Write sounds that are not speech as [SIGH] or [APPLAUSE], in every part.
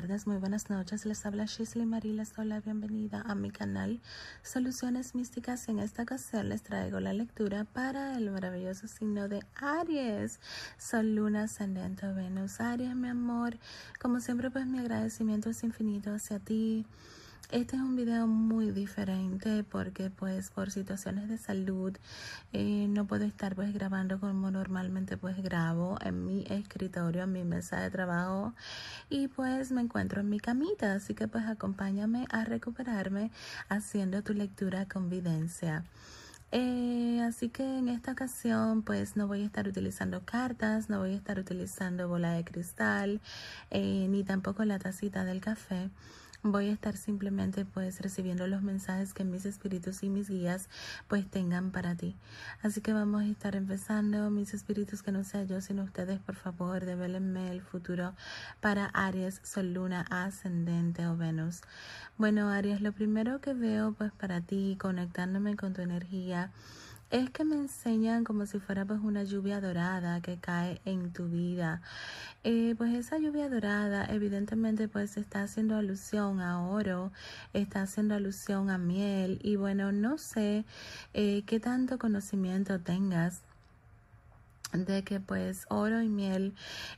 tardes, muy buenas noches. Les habla Shisley Marie, les doy la bienvenida a mi canal Soluciones Místicas. En esta ocasión les traigo la lectura para el maravilloso signo de Aries. Sol, Luna, Ascendente, Venus. Aries, mi amor. Como siempre, pues mi agradecimiento es infinito hacia ti este es un video muy diferente porque pues por situaciones de salud eh, no puedo estar pues grabando como normalmente pues grabo en mi escritorio, en mi mesa de trabajo y pues me encuentro en mi camita, así que pues acompáñame a recuperarme haciendo tu lectura con videncia. Eh, así que en esta ocasión pues no voy a estar utilizando cartas, no voy a estar utilizando bola de cristal, eh, ni tampoco la tacita del café voy a estar simplemente pues recibiendo los mensajes que mis espíritus y mis guías pues tengan para ti. Así que vamos a estar empezando, mis espíritus que no sea yo sino ustedes, por favor, develenme el futuro para Aries, Sol, Luna, Ascendente o Venus. Bueno, Aries, lo primero que veo pues para ti, conectándome con tu energía, es que me enseñan como si fuera pues una lluvia dorada que cae en tu vida. Eh, pues esa lluvia dorada evidentemente pues está haciendo alusión a oro, está haciendo alusión a miel y bueno, no sé eh, qué tanto conocimiento tengas de que pues oro y miel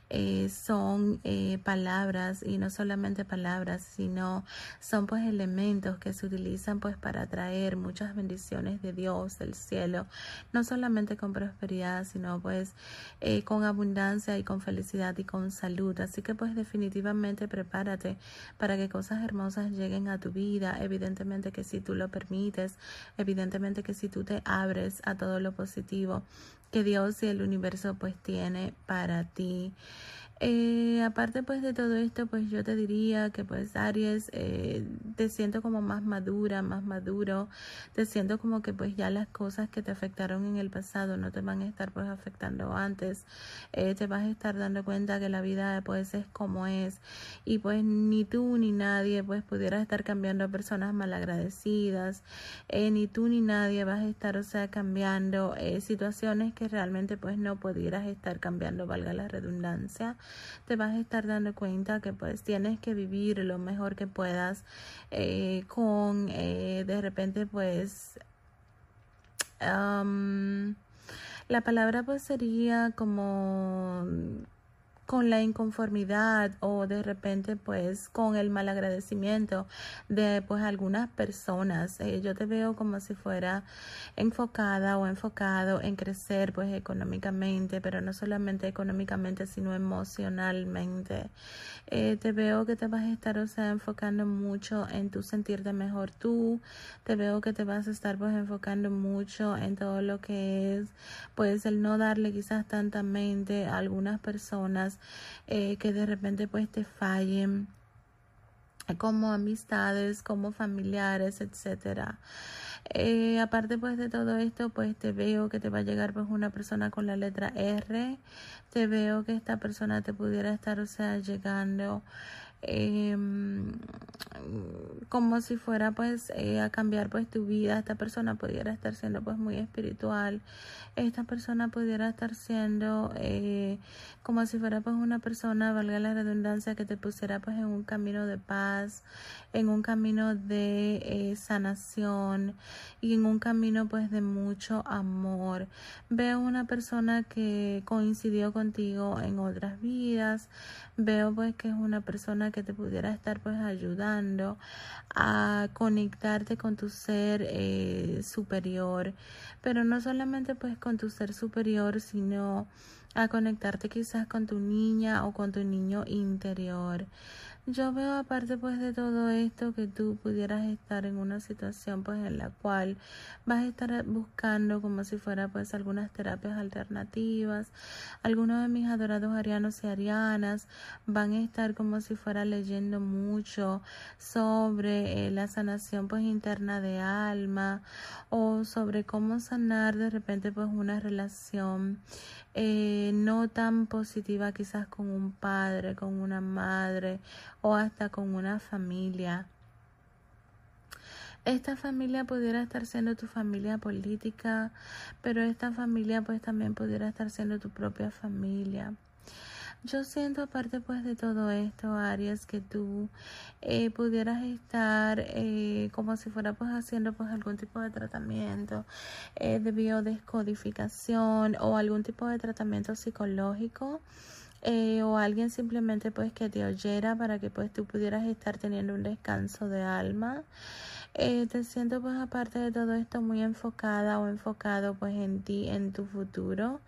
eh, son eh, palabras y no solamente palabras sino son pues elementos que se utilizan pues para traer muchas bendiciones de Dios del cielo no solamente con prosperidad sino pues eh, con abundancia y con felicidad y con salud. Así que pues definitivamente prepárate para que cosas hermosas lleguen a tu vida. Evidentemente que si tú lo permites evidentemente que si tú te abres a todo lo positivo que Dios y el universo pues tiene para ti. Eh, aparte pues de todo esto, pues yo te diría que pues Aries, eh, te siento como más madura, más maduro, te siento como que pues ya las cosas que te afectaron en el pasado no te van a estar pues afectando antes, eh, te vas a estar dando cuenta que la vida pues es como es. Y pues ni tú ni nadie pues pudiera estar cambiando a personas malagradecidas, ni tú ni nadie vas a estar o sea cambiando situaciones que realmente pues no pudieras estar cambiando, valga la redundancia te vas a estar dando cuenta que pues tienes que vivir lo mejor que puedas eh, con eh, de repente pues la palabra pues sería como con la inconformidad o de repente pues con el mal agradecimiento de pues algunas personas. Eh, yo te veo como si fuera enfocada o enfocado en crecer pues económicamente, pero no solamente económicamente sino emocionalmente. Eh, te veo que te vas a estar o sea enfocando mucho en tu sentirte mejor tú. Te veo que te vas a estar pues enfocando mucho en todo lo que es pues el no darle quizás tanta mente a algunas personas eh, que de repente pues te fallen como amistades, como familiares, etcétera. Eh, aparte pues de todo esto, pues te veo que te va a llegar pues una persona con la letra R. Te veo que esta persona te pudiera estar, o sea, llegando eh, como si fuera pues eh, a cambiar pues tu vida. Esta persona pudiera estar siendo pues muy espiritual. Esta persona pudiera estar siendo eh, como si fuera pues una persona valga la redundancia que te pusiera pues en un camino de paz en un camino de eh, sanación y en un camino pues de mucho amor. Veo una persona que coincidió contigo en otras vidas. Veo pues que es una persona que te pudiera estar pues ayudando a conectarte con tu ser eh, superior, pero no solamente pues con tu ser superior, sino a conectarte quizás con tu niña o con tu niño interior. Yo veo aparte pues de todo esto que tú pudieras estar en una situación pues en la cual vas a estar buscando como si fuera pues algunas terapias alternativas. Algunos de mis adorados arianos y arianas van a estar como si fuera leyendo mucho sobre eh, la sanación pues interna de alma o sobre cómo sanar de repente pues una relación eh, no tan positiva quizás con un padre, con una madre o hasta con una familia. Esta familia pudiera estar siendo tu familia política, pero esta familia pues también pudiera estar siendo tu propia familia. Yo siento aparte pues de todo esto, Aries, que tú eh, pudieras estar eh, como si fuera pues haciendo pues algún tipo de tratamiento eh, de biodescodificación o algún tipo de tratamiento psicológico. o alguien simplemente pues que te oyera para que pues tú pudieras estar teniendo un descanso de alma. Eh, te siento pues aparte de todo esto muy enfocada o enfocado pues en ti, en tu futuro.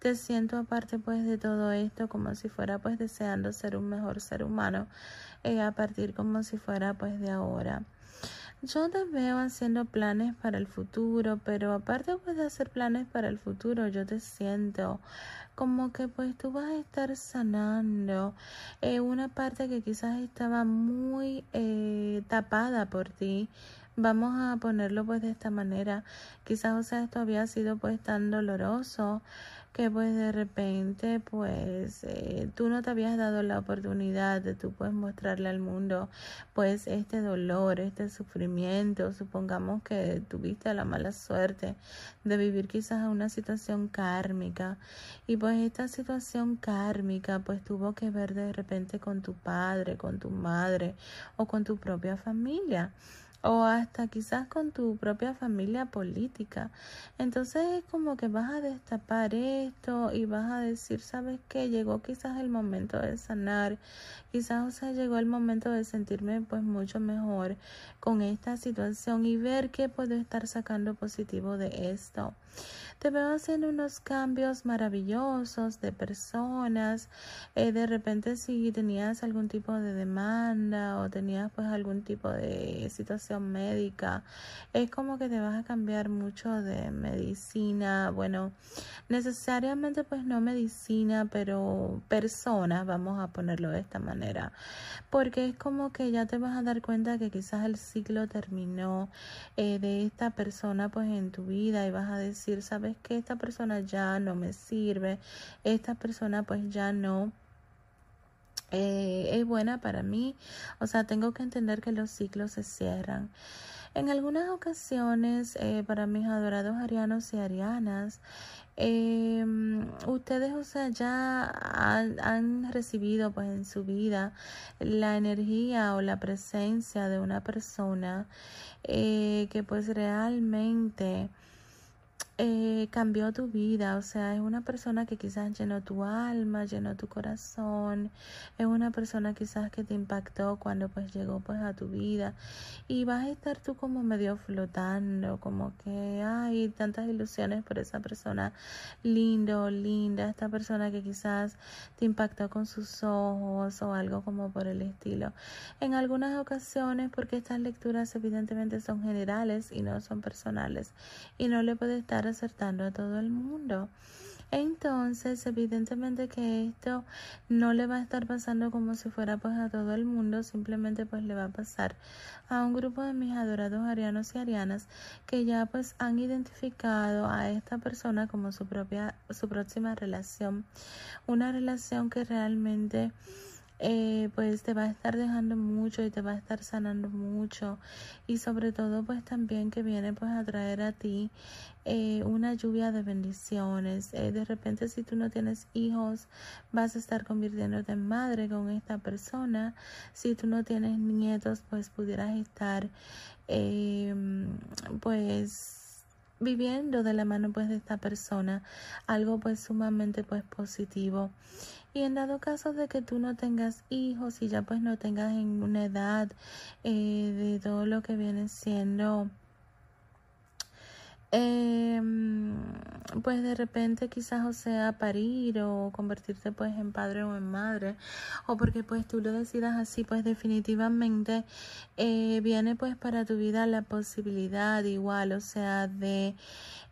Te siento aparte pues de todo esto como si fuera pues deseando ser un mejor ser humano eh, a partir como si fuera pues de ahora. Yo te veo haciendo planes para el futuro, pero aparte pues de hacer planes para el futuro, yo te siento como que pues tú vas a estar sanando eh, una parte que quizás estaba muy eh, tapada por ti. Vamos a ponerlo pues de esta manera. Quizás o sea esto había sido pues tan doloroso que pues de repente pues eh, tú no te habías dado la oportunidad de tú pues mostrarle al mundo pues este dolor, este sufrimiento, supongamos que tuviste la mala suerte de vivir quizás una situación kármica y pues esta situación kármica pues tuvo que ver de repente con tu padre, con tu madre o con tu propia familia o hasta quizás con tu propia familia política. Entonces es como que vas a destapar esto y vas a decir, ¿sabes qué? Llegó quizás el momento de sanar, quizás o sea, llegó el momento de sentirme pues mucho mejor con esta situación y ver qué puedo estar sacando positivo de esto. Te veo haciendo unos cambios maravillosos de personas. Eh, de repente si tenías algún tipo de demanda o tenías pues algún tipo de situación médica, es como que te vas a cambiar mucho de medicina. Bueno, necesariamente pues no medicina, pero personas, vamos a ponerlo de esta manera. Porque es como que ya te vas a dar cuenta que quizás el ciclo terminó eh, de esta persona pues en tu vida y vas a decir, sabes que esta persona ya no me sirve, esta persona pues ya no eh, es buena para mí, o sea, tengo que entender que los ciclos se cierran. En algunas ocasiones, eh, para mis adorados arianos y arianas, em, ustedes, o sea, ya han, recibido pues en su vida la energía o la presencia de una persona eh, que pues realmente eh, cambió tu vida, o sea, es una persona que quizás llenó tu alma, llenó tu corazón, es una persona quizás que te impactó cuando pues llegó pues a tu vida y vas a estar tú como medio flotando, como que hay tantas ilusiones por esa persona lindo, linda, esta persona que quizás te impactó con sus ojos o algo como por el estilo. En algunas ocasiones, porque estas lecturas evidentemente son generales y no son personales y no le puede estar acertando a todo el mundo. Entonces, evidentemente que esto no le va a estar pasando como si fuera pues a todo el mundo, simplemente pues le va a pasar a un grupo de mis adorados arianos y arianas que ya pues han identificado a esta persona como su propia, su próxima relación, una relación que realmente eh, pues te va a estar dejando mucho y te va a estar sanando mucho. Y sobre todo pues también que viene pues a traer a ti eh, una lluvia de bendiciones. Eh, de repente si tú no tienes hijos vas a estar convirtiéndote en madre con esta persona. Si tú no tienes nietos pues pudieras estar pues viviendo de la mano pues de esta persona algo pues sumamente pues positivo. Y en dado caso de que tú no tengas hijos y ya pues no tengas en una edad eh, de todo lo que viene siendo eh, pues de repente quizás o sea parir o convertirte pues en padre o en madre o porque pues tú lo decidas así pues definitivamente eh, viene pues para tu vida la posibilidad igual o sea de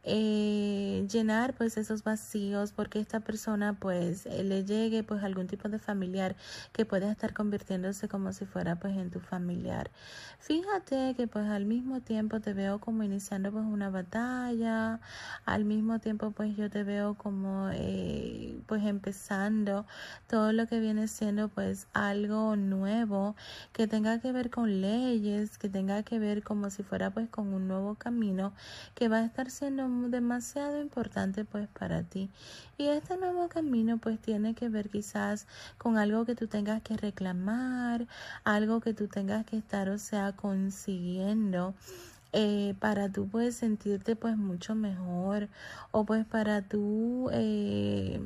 eh, llenar pues esos vacíos porque esta persona pues eh, le llegue pues algún tipo de familiar que pueda estar convirtiéndose como si fuera pues en tu familiar. Fíjate que pues al mismo tiempo te veo como iniciando pues una batalla al mismo tiempo pues yo te veo como eh, pues empezando todo lo que viene siendo pues algo nuevo que tenga que ver con leyes que tenga que ver como si fuera pues con un nuevo camino que va a estar siendo demasiado importante pues para ti. Y este nuevo camino pues tiene que ver quizás con algo que tú tengas que reclamar, algo que tú tengas que estar, o sea, consiguiendo. Eh, para tú pues sentirte pues mucho mejor o pues para tú eh,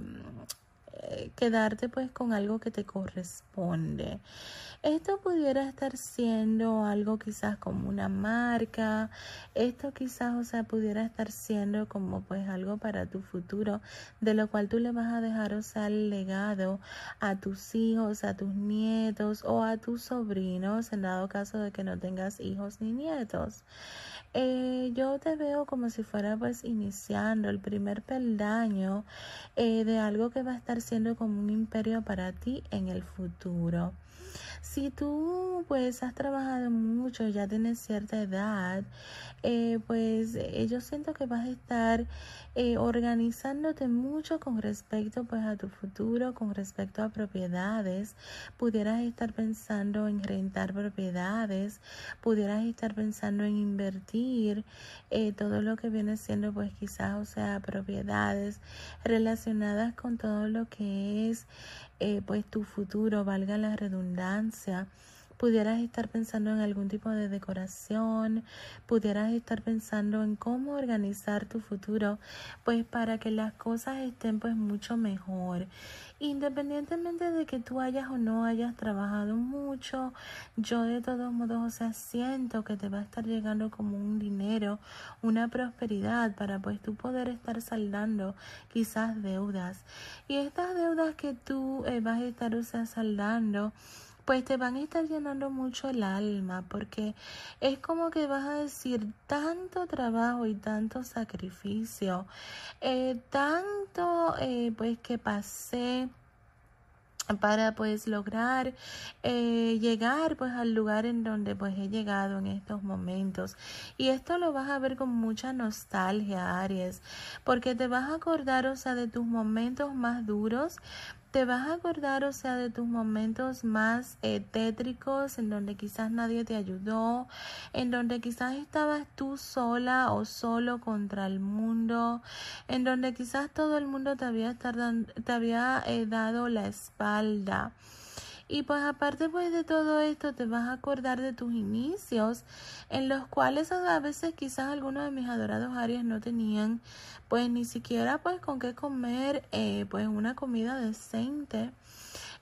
quedarte pues con algo que te corresponde. Esto pudiera estar siendo algo quizás como una marca, esto quizás, o sea, pudiera estar siendo como pues algo para tu futuro, de lo cual tú le vas a dejar, o sea, el legado a tus hijos, a tus nietos o a tus sobrinos, en dado caso de que no tengas hijos ni nietos. Eh, yo te veo como si fuera pues iniciando el primer peldaño eh, de algo que va a estar siendo como un imperio para ti en el futuro. Si tú pues has trabajado mucho, ya tienes cierta edad, eh, pues eh, yo siento que vas a estar eh, organizándote mucho con respecto pues a tu futuro, con respecto a propiedades. Pudieras estar pensando en rentar propiedades, pudieras estar pensando en invertir todo lo que viene siendo pues quizás, o sea, propiedades relacionadas con todo lo que es pues tu futuro, valga la redundancia pudieras estar pensando en algún tipo de decoración, pudieras estar pensando en cómo organizar tu futuro, pues para que las cosas estén pues mucho mejor. Independientemente de que tú hayas o no hayas trabajado mucho, yo de todos modos, o sea, siento que te va a estar llegando como un dinero, una prosperidad para pues tú poder estar saldando quizás deudas. Y estas deudas que tú eh, vas a estar, o sea, saldando, pues te van a estar llenando mucho el alma porque es como que vas a decir tanto trabajo y tanto sacrificio, eh, tanto eh, pues que pasé para pues lograr eh, llegar pues al lugar en donde pues he llegado en estos momentos. Y esto lo vas a ver con mucha nostalgia Aries porque te vas a acordar o sea de tus momentos más duros te vas a acordar, o sea, de tus momentos más eh, tétricos, en donde quizás nadie te ayudó, en donde quizás estabas tú sola o solo contra el mundo, en donde quizás todo el mundo te había, te había eh, dado la espalda. Y pues aparte pues de todo esto te vas a acordar de tus inicios en los cuales a veces quizás algunos de mis adorados Aries no tenían pues ni siquiera pues con qué comer eh, pues una comida decente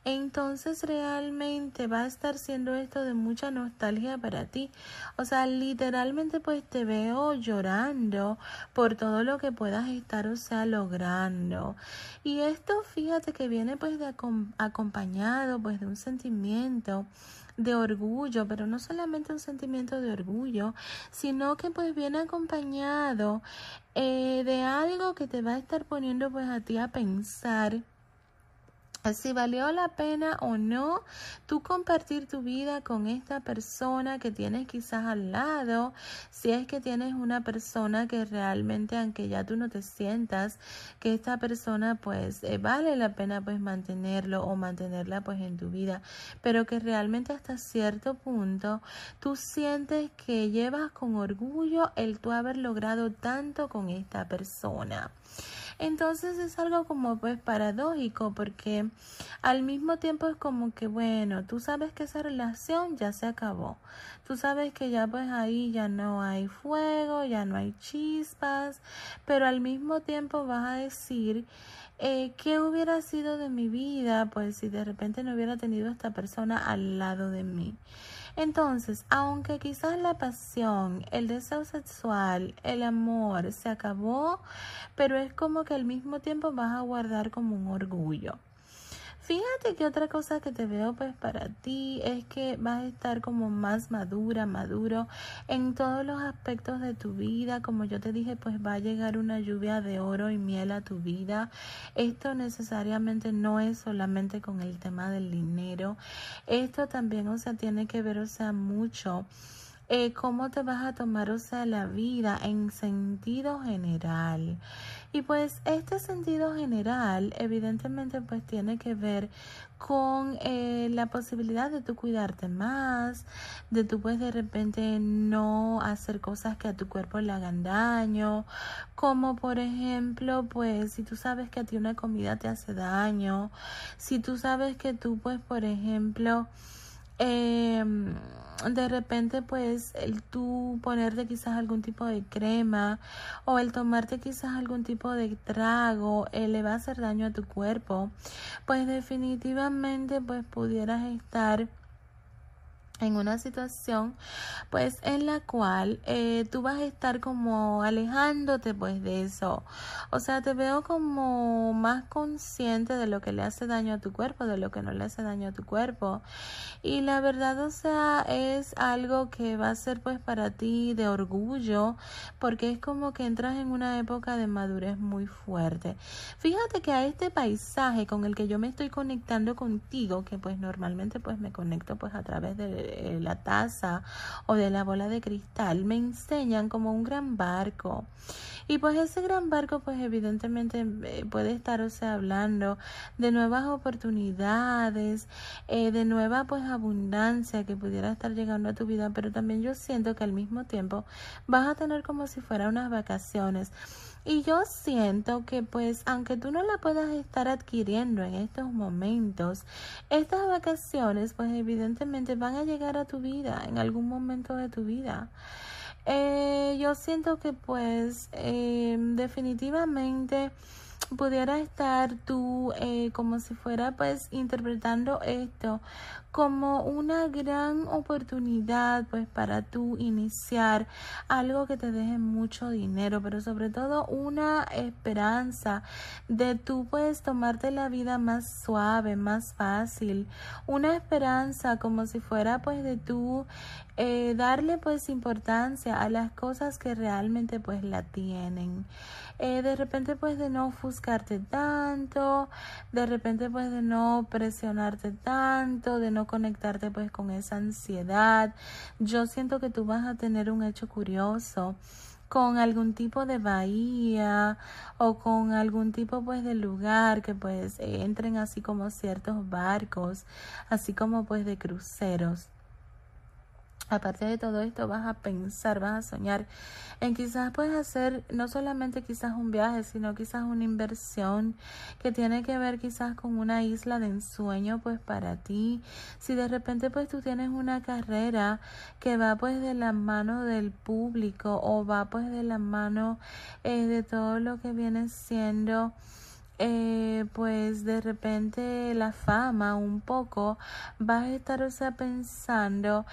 entonces realmente va a estar siendo esto de mucha nostalgia para ti. O sea, literalmente pues te veo llorando por todo lo que puedas estar, o sea, logrando. Y esto fíjate que viene pues de acompañado pues de un sentimiento de orgullo, pero no solamente un sentimiento de orgullo, sino que pues viene acompañado eh, de algo que te va a estar poniendo pues a ti a pensar si valió la pena o no tú compartir tu vida con esta persona que tienes quizás al lado, si es que tienes una persona que realmente, aunque ya tú no te sientas que esta persona pues eh, vale la pena pues mantenerlo o mantenerla pues en tu vida, pero que realmente hasta cierto punto tú sientes que llevas con orgullo el tú haber logrado tanto con esta persona. Entonces es algo como pues paradójico porque al mismo tiempo es como que bueno, tú sabes que esa relación ya se acabó. Tú sabes que ya pues ahí ya no hay fuego, ya no hay chispas, pero al mismo tiempo vas a decir eh, ¿qué hubiera sido de mi vida pues si de repente no hubiera tenido esta persona al lado de mí? Entonces, aunque quizás la pasión, el deseo sexual, el amor se acabó, pero es como que al mismo tiempo vas a guardar como un orgullo. Fíjate que otra cosa que te veo pues para ti es que vas a estar como más madura, maduro en todos los aspectos de tu vida. Como yo te dije, pues va a llegar una lluvia de oro y miel a tu vida. Esto necesariamente no es solamente con el tema del dinero. Esto también, o sea, tiene que ver, o sea, mucho. Eh, cómo te vas a tomar, o sea, la vida en sentido general Y pues este sentido general evidentemente pues tiene que ver con eh, la posibilidad de tú cuidarte más, de tú pues de repente no hacer cosas que a tu cuerpo le hagan daño, como por ejemplo pues si tú sabes que a ti una comida te hace daño, si tú sabes que tú pues por ejemplo eh, de repente pues el tú ponerte quizás algún tipo de crema o el tomarte quizás algún tipo de trago eh, le va a hacer daño a tu cuerpo pues definitivamente pues pudieras estar en una situación pues en la cual eh, tú vas a estar como alejándote pues de eso. O sea te veo como más consciente de lo que le hace daño a tu cuerpo de lo que no le hace daño a tu cuerpo. Y la verdad o sea es algo que va a ser pues para ti de orgullo porque es como que entras en una época de madurez muy fuerte. Fíjate que a este paisaje con el que yo me estoy conectando contigo que pues normalmente pues me conecto pues a través de la taza o de la bola de cristal me enseñan como un gran barco. Y pues ese gran barco pues evidentemente eh, puede estar o sea hablando de nuevas oportunidades eh, de nueva pues abundancia que pudiera estar llegando a tu vida pero también yo siento que al mismo tiempo vas a tener como si fuera unas vacaciones y yo siento que pues aunque tú no la puedas estar adquiriendo en estos momentos, estas vacaciones pues evidentemente van a llegar a tu vida en algún momento de tu vida. Eh, yo siento que pues eh, definitivamente pudiera estar tú eh, como si fuera pues interpretando esto como una gran oportunidad pues para tú iniciar algo que te deje mucho dinero pero sobre todo una esperanza de tú pues tomarte la vida más suave más fácil. Una esperanza como si fuera pues de tú eh, darle pues importancia a las cosas que realmente pues la tienen. Eh, de repente pues de no ofuscarte tanto, de repente pues de no presionarte tanto, de no conectarte pues con esa ansiedad. Yo siento que tú vas a tener un hecho curioso con algún tipo de bahía o con algún tipo pues de lugar que pues entren así como ciertos barcos, así como pues de cruceros. Aparte de todo esto, vas a pensar, vas a soñar en quizás puedes hacer no solamente quizás un viaje, sino quizás una inversión que tiene que ver quizás con una isla de ensueño pues para ti. Si de repente pues tú tienes una carrera que va pues de la mano del público o va pues de la mano eh, de todo lo que viene siendo eh, pues de repente la fama un poco vas a estar o sea pensando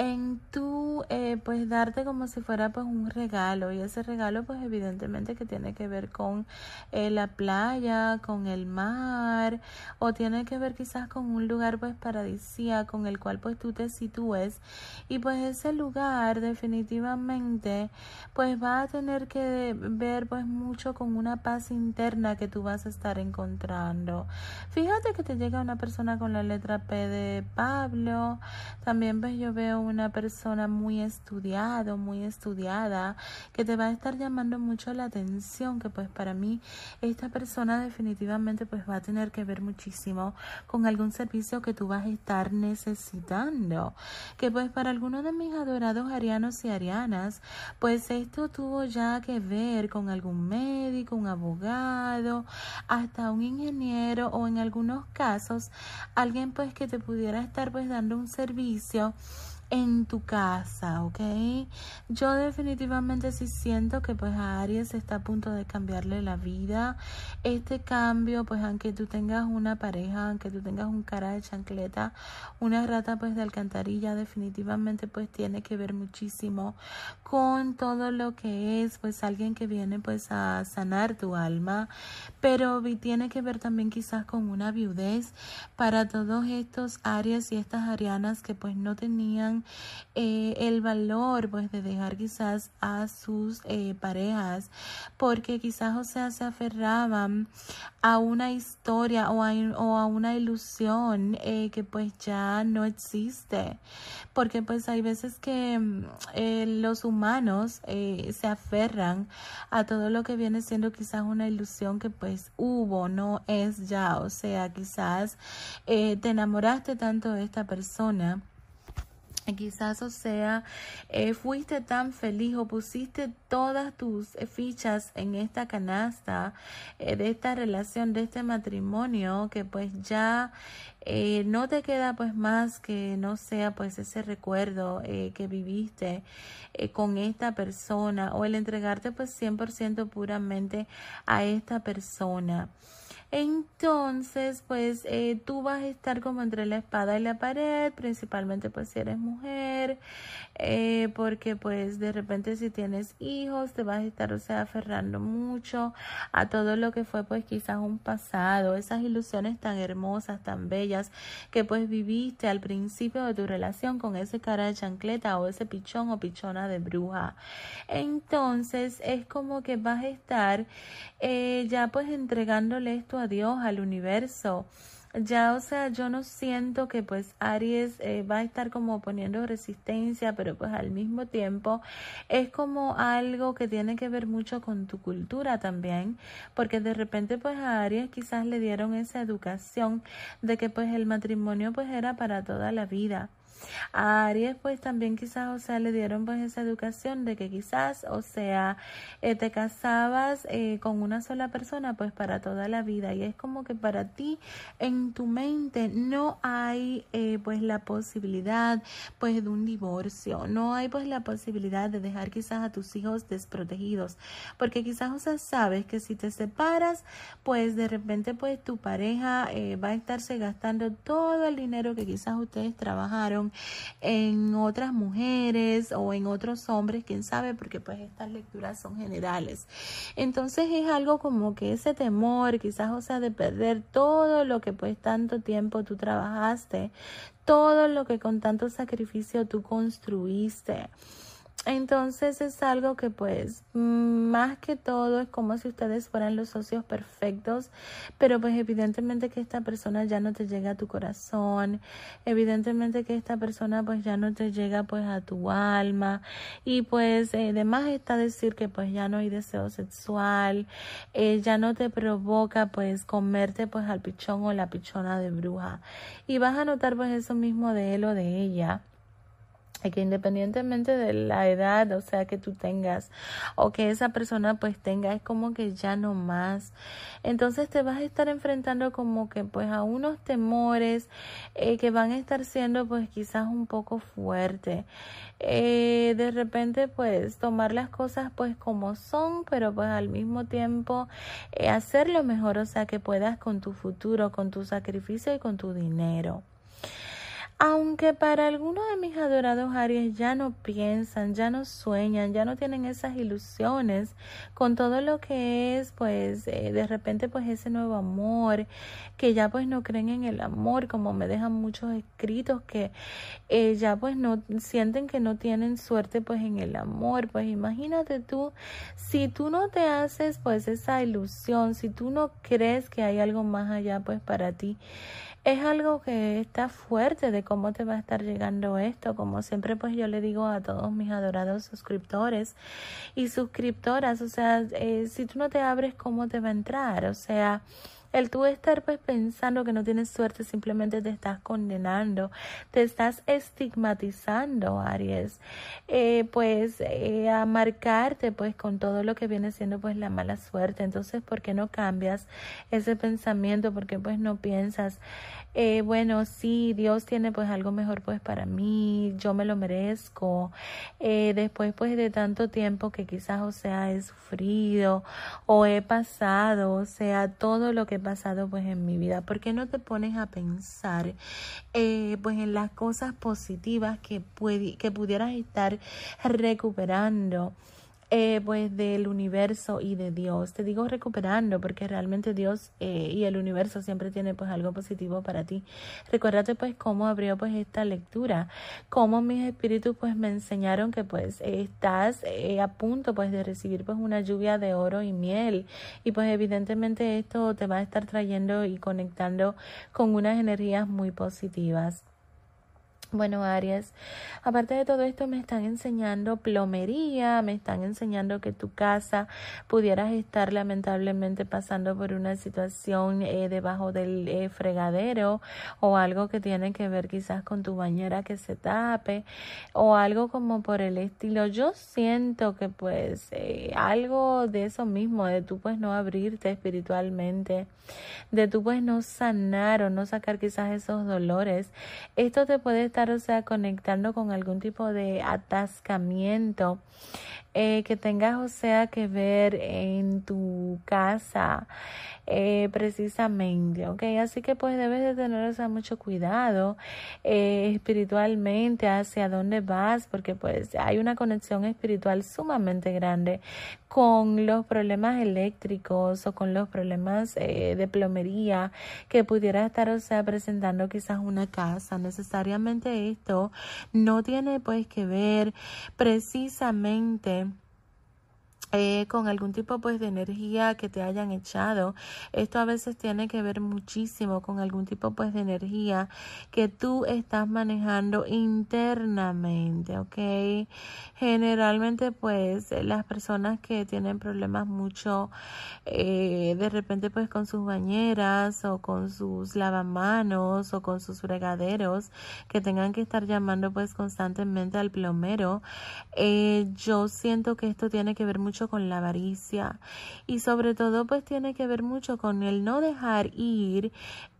en tú eh, pues darte como si fuera pues un regalo. Y ese regalo pues evidentemente que tiene que ver con eh, la playa, con el mar o tiene que ver quizás con un lugar pues paradisíaco con el cual pues tú te sitúes. Y pues ese lugar definitivamente pues va a tener que ver pues mucho con una paz interna que tú vas a estar encontrando. Fíjate que te llega una persona con la letra P de Pablo, también pues yo veo una persona muy estudiado, muy estudiada, que te va a estar llamando mucho la atención, que pues para mí esta persona definitivamente pues va a tener que ver muchísimo con algún servicio que tú vas a estar necesitando, que pues para algunos de mis adorados arianos y arianas, pues esto tuvo ya que ver con algún médico, un abogado, hasta un ingeniero o en algunos casos alguien pues que te pudiera estar pues dando un servicio en tu casa, ¿ok? Yo definitivamente sí siento que pues a Aries está a punto de cambiarle la vida. Este cambio, pues aunque tú tengas una pareja, aunque tú tengas un cara de chancleta, una rata pues de alcantarilla, definitivamente pues tiene que ver muchísimo con todo lo que es pues alguien que viene pues a sanar tu alma, pero tiene que ver también quizás con una viudez para todos estos Aries y estas arianas que pues no tenían eh, el valor pues de dejar quizás a sus eh, parejas porque quizás o sea se aferraban a una historia o a, o a una ilusión eh, que pues ya no existe. Porque pues hay veces que mm, los humanos se aferran a todo lo que viene siendo quizás una ilusión que pues hubo no es ya. O sea quizás te enamoraste tanto de esta persona Quizás, o sea, eh, fuiste tan feliz o pusiste todas tus eh, fichas en esta canasta eh, de esta relación, de este matrimonio, que pues ya no te queda pues más que no sea pues ese recuerdo que viviste con esta persona o el entregarte pues 100% puramente a esta persona. Entonces, pues eh, tú vas a estar como entre la espada y la pared, principalmente pues si eres mujer, eh, porque pues de repente si tienes hijos te vas a estar, o sea, aferrando mucho a todo lo que fue pues quizás un pasado, esas ilusiones tan hermosas, tan bellas que pues viviste al principio de tu relación con ese cara de chancleta o ese pichón o pichona de bruja. Entonces es como que vas a estar eh, ya pues entregándole esto a Dios, al universo. Ya, o sea, yo no siento que pues Aries eh, va a estar como poniendo resistencia, pero pues al mismo tiempo es como algo que tiene que ver mucho con tu cultura también, porque de repente pues a Aries quizás le dieron esa educación de que pues el matrimonio pues era para toda la vida. Aries pues también quizás, o sea, le dieron pues esa educación de que quizás, o sea, eh, te casabas eh, con una sola persona pues para toda la vida. Y es como que para ti en tu mente no hay eh, pues la posibilidad pues de un divorcio, no hay pues la posibilidad de dejar quizás a tus hijos desprotegidos, porque quizás, o sea, sabes que si te separas pues de repente pues tu pareja va a estarse gastando todo el dinero que quizás ustedes trabajaron en otras mujeres o en otros hombres, quién sabe, porque pues estas lecturas son generales. Entonces es algo como que ese temor, quizás, o sea, de perder todo lo que pues tanto tiempo tú trabajaste, todo lo que con tanto sacrificio tú construiste. Entonces es algo que pues más que todo es como si ustedes fueran los socios perfectos, pero pues evidentemente que esta persona ya no te llega a tu corazón, evidentemente que esta persona pues ya no te llega pues a tu alma y pues además eh, está decir que pues ya no hay deseo sexual, eh, ya no te provoca pues comerte pues al pichón o la pichona de bruja. Y vas a notar pues eso mismo de él o de ella que independientemente de la edad, o sea, que tú tengas o que esa persona pues tenga, es como que ya no más. Entonces te vas a estar enfrentando como que pues a unos temores eh, que van a estar siendo pues quizás un poco fuertes. Eh, de repente pues tomar las cosas pues como son, pero pues al mismo tiempo eh, hacer lo mejor, o sea, que puedas con tu futuro, con tu sacrificio y con tu dinero. Aunque para algunos de mis adorados Aries ya no piensan, ya no sueñan, ya no tienen esas ilusiones con todo lo que es, pues eh, de repente pues ese nuevo amor, que ya pues no creen en el amor, como me dejan muchos escritos que eh, ya pues no sienten que no tienen suerte pues en el amor, pues imagínate tú, si tú no te haces pues esa ilusión, si tú no crees que hay algo más allá pues para ti, es algo que está fuerte de cómo te va a estar llegando esto. Como siempre, pues yo le digo a todos mis adorados suscriptores y suscriptoras, o sea, eh, si tú no te abres, ¿cómo te va a entrar? O sea, el tú estar pues pensando que no tienes suerte simplemente te estás condenando, te estás estigmatizando, Aries, eh, pues eh, a marcarte pues con todo lo que viene siendo pues la mala suerte. Entonces, ¿por qué no cambias ese pensamiento? ¿Por qué pues no piensas eh, bueno, sí, Dios tiene pues algo mejor pues para mí, yo me lo merezco. Eh, después pues de tanto tiempo que quizás, o sea, he sufrido o he pasado, o sea, todo lo que he pasado pues en mi vida, ¿por qué no te pones a pensar eh, pues en las cosas positivas que, puede, que pudieras estar recuperando? Eh, pues del universo y de Dios. Te digo recuperando porque realmente Dios eh, y el universo siempre tiene pues algo positivo para ti. Recuérdate pues cómo abrió pues esta lectura, cómo mis espíritus pues me enseñaron que pues estás eh, a punto pues de recibir pues una lluvia de oro y miel y pues evidentemente esto te va a estar trayendo y conectando con unas energías muy positivas. [LAUGHS] Bueno, Aries, aparte de todo esto me están enseñando plomería, me están enseñando que tu casa pudieras estar lamentablemente pasando por una situación eh, debajo del eh, fregadero o algo que tiene que ver quizás con tu bañera que se tape o algo como por el estilo. Yo siento que pues eh, algo de eso mismo, de tú pues no abrirte espiritualmente, de tú pues no sanar o no sacar quizás esos dolores, esto te puede estar o sea, conectando con algún tipo de atascamiento eh, que tengas, o sea, que ver en tu casa eh, precisamente, ¿ok? Así que pues debes de tener, o mucho cuidado eh, espiritualmente hacia dónde vas, porque pues hay una conexión espiritual sumamente grande con los problemas eléctricos o con los problemas eh, de plomería que pudiera estar, o sea, presentando quizás una casa. Necesariamente esto no tiene pues que ver precisamente eh, con algún tipo pues de energía que te hayan echado. Esto a veces tiene que ver muchísimo con algún tipo pues de energía que tú estás manejando internamente, ¿ok? Generalmente pues las personas que tienen problemas mucho eh, de repente pues con sus bañeras o con sus lavamanos o con sus fregaderos que tengan que estar llamando pues constantemente al plomero, eh, yo siento que esto tiene que ver mucho con la avaricia y sobre todo pues tiene que ver mucho con el no dejar ir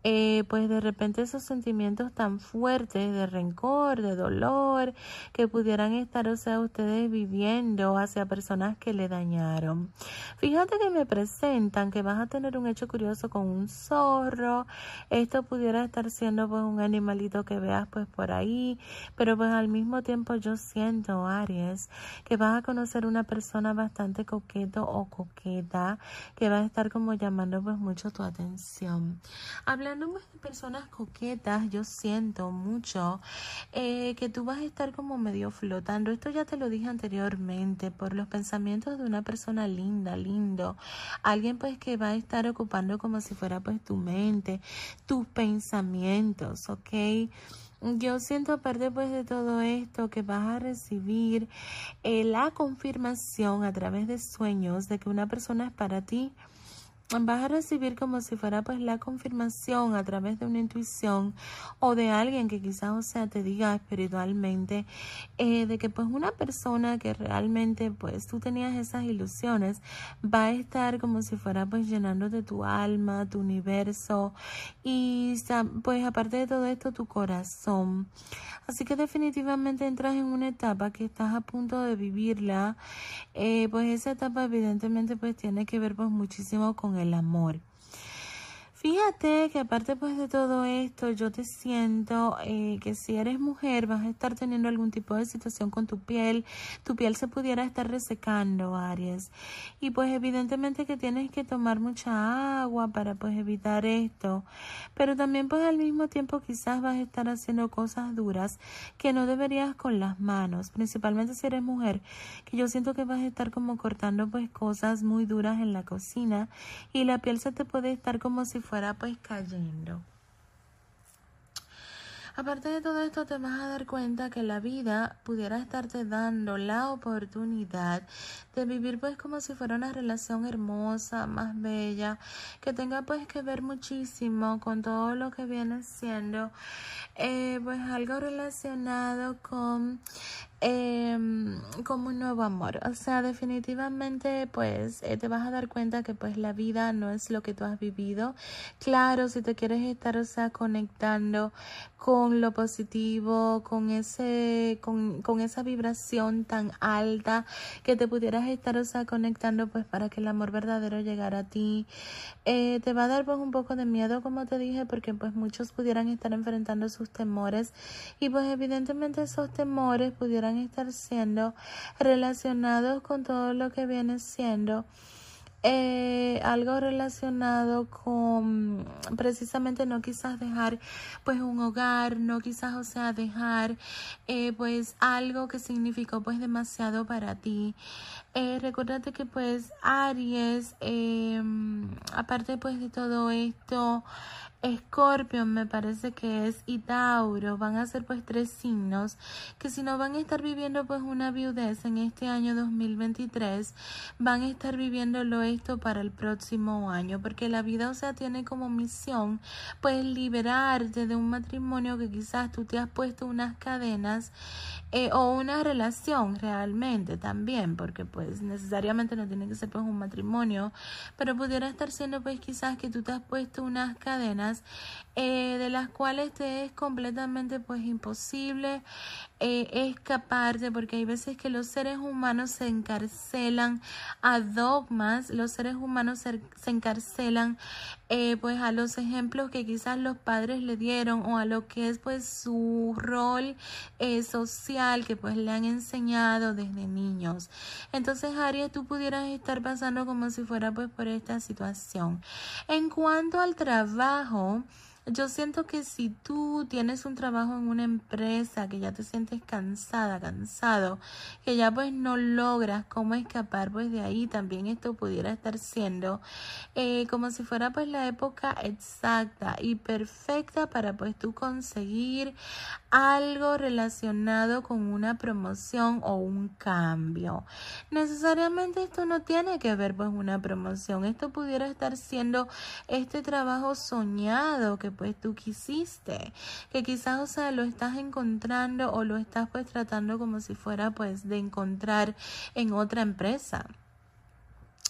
eh, pues de repente esos sentimientos tan fuertes de rencor, de dolor, que pudieran estar, o sea, ustedes viviendo hacia personas que le dañaron. Fíjate que me presentan que vas a tener un hecho curioso con un zorro. Esto pudiera estar siendo pues un animalito que veas pues por ahí, pero pues al mismo tiempo yo siento, Aries, que vas a conocer una persona bastante coqueto o coqueta que va a estar como llamando pues mucho tu atención. Habla hablando de personas coquetas, yo siento mucho eh, que tú vas a estar como medio flotando. Esto ya te lo dije anteriormente, por los pensamientos de una persona linda, lindo. Alguien pues que va a estar ocupando como si fuera pues tu mente, tus pensamientos, ¿ok? Yo siento aparte pues de todo esto que vas a recibir eh, la confirmación a través de sueños de que una persona es para ti vas a recibir como si fuera pues la confirmación a través de una intuición o de alguien que quizás o sea te diga espiritualmente eh, de que pues una persona que realmente pues tú tenías esas ilusiones va a estar como si fuera pues llenando de tu alma tu universo y pues aparte de todo esto tu corazón. Así que definitivamente entras en una etapa que estás a punto de vivirla. Eh, pues esa etapa evidentemente pues tiene que ver pues muchísimo con el amor. Fíjate que aparte pues de todo esto, yo te siento eh, que si eres mujer vas a estar teniendo algún tipo de situación con tu piel, tu piel se pudiera estar resecando, Aries. Y pues evidentemente que tienes que tomar mucha agua para pues evitar esto. Pero también pues al mismo tiempo quizás vas a estar haciendo cosas duras que no deberías con las manos, principalmente si eres mujer, que yo siento que vas a estar como cortando pues cosas muy duras en la cocina y la piel se te puede estar como si fuera pues cayendo. Aparte de todo esto, te vas a dar cuenta que la vida pudiera estarte dando la oportunidad de vivir pues como si fuera una relación hermosa, más bella, que tenga pues que ver muchísimo con todo lo que viene siendo eh, pues algo relacionado con eh, como un nuevo amor. O sea, definitivamente pues eh, te vas a dar cuenta que pues la vida no es lo que tú has vivido. Claro, si te quieres estar, o sea, conectando con con lo positivo, con ese, con, con, esa vibración tan alta que te pudieras estar, o sea, conectando pues para que el amor verdadero llegara a ti. Eh, te va a dar pues un poco de miedo, como te dije, porque pues muchos pudieran estar enfrentando sus temores y pues evidentemente esos temores pudieran estar siendo relacionados con todo lo que viene siendo eh, algo relacionado con precisamente no quizás dejar pues un hogar, no quizás o sea dejar eh, pues algo que significó pues demasiado para ti. Eh, recuérdate que pues Aries, eh, aparte pues de todo esto, Escorpio me parece que es y Tauro van a ser pues tres signos que si no van a estar viviendo pues una viudez en este año 2023 van a estar viviéndolo esto para el próximo año porque la vida o sea tiene como misión pues liberarte de un matrimonio que quizás tú te has puesto unas cadenas eh, o una relación realmente también porque pues necesariamente no tiene que ser pues un matrimonio pero pudiera estar siendo pues quizás que tú te has puesto unas cadenas eh, de las cuales te es completamente pues imposible eh, escaparte porque hay veces que los seres humanos se encarcelan a dogmas, los seres humanos se, encarcelan eh, pues a los ejemplos que quizás los padres le dieron o a lo que es pues su rol eh, social que pues le han enseñado desde niños. Entonces Aries, tú pudieras estar pasando como si fuera pues por esta situación. En cuanto al trabajo, yo siento que si tú tienes un trabajo en una empresa que ya te sientes cansada, cansado, que ya pues no logras cómo escapar pues de ahí, también esto pudiera estar siendo eh, como si fuera pues la época exacta y perfecta para pues tú conseguir algo relacionado con una promoción o un cambio. Necesariamente esto no tiene que ver pues una promoción, esto pudiera estar siendo este trabajo soñado que pues tú quisiste, que quizás o sea lo estás encontrando o lo estás pues tratando como si fuera pues de encontrar en otra empresa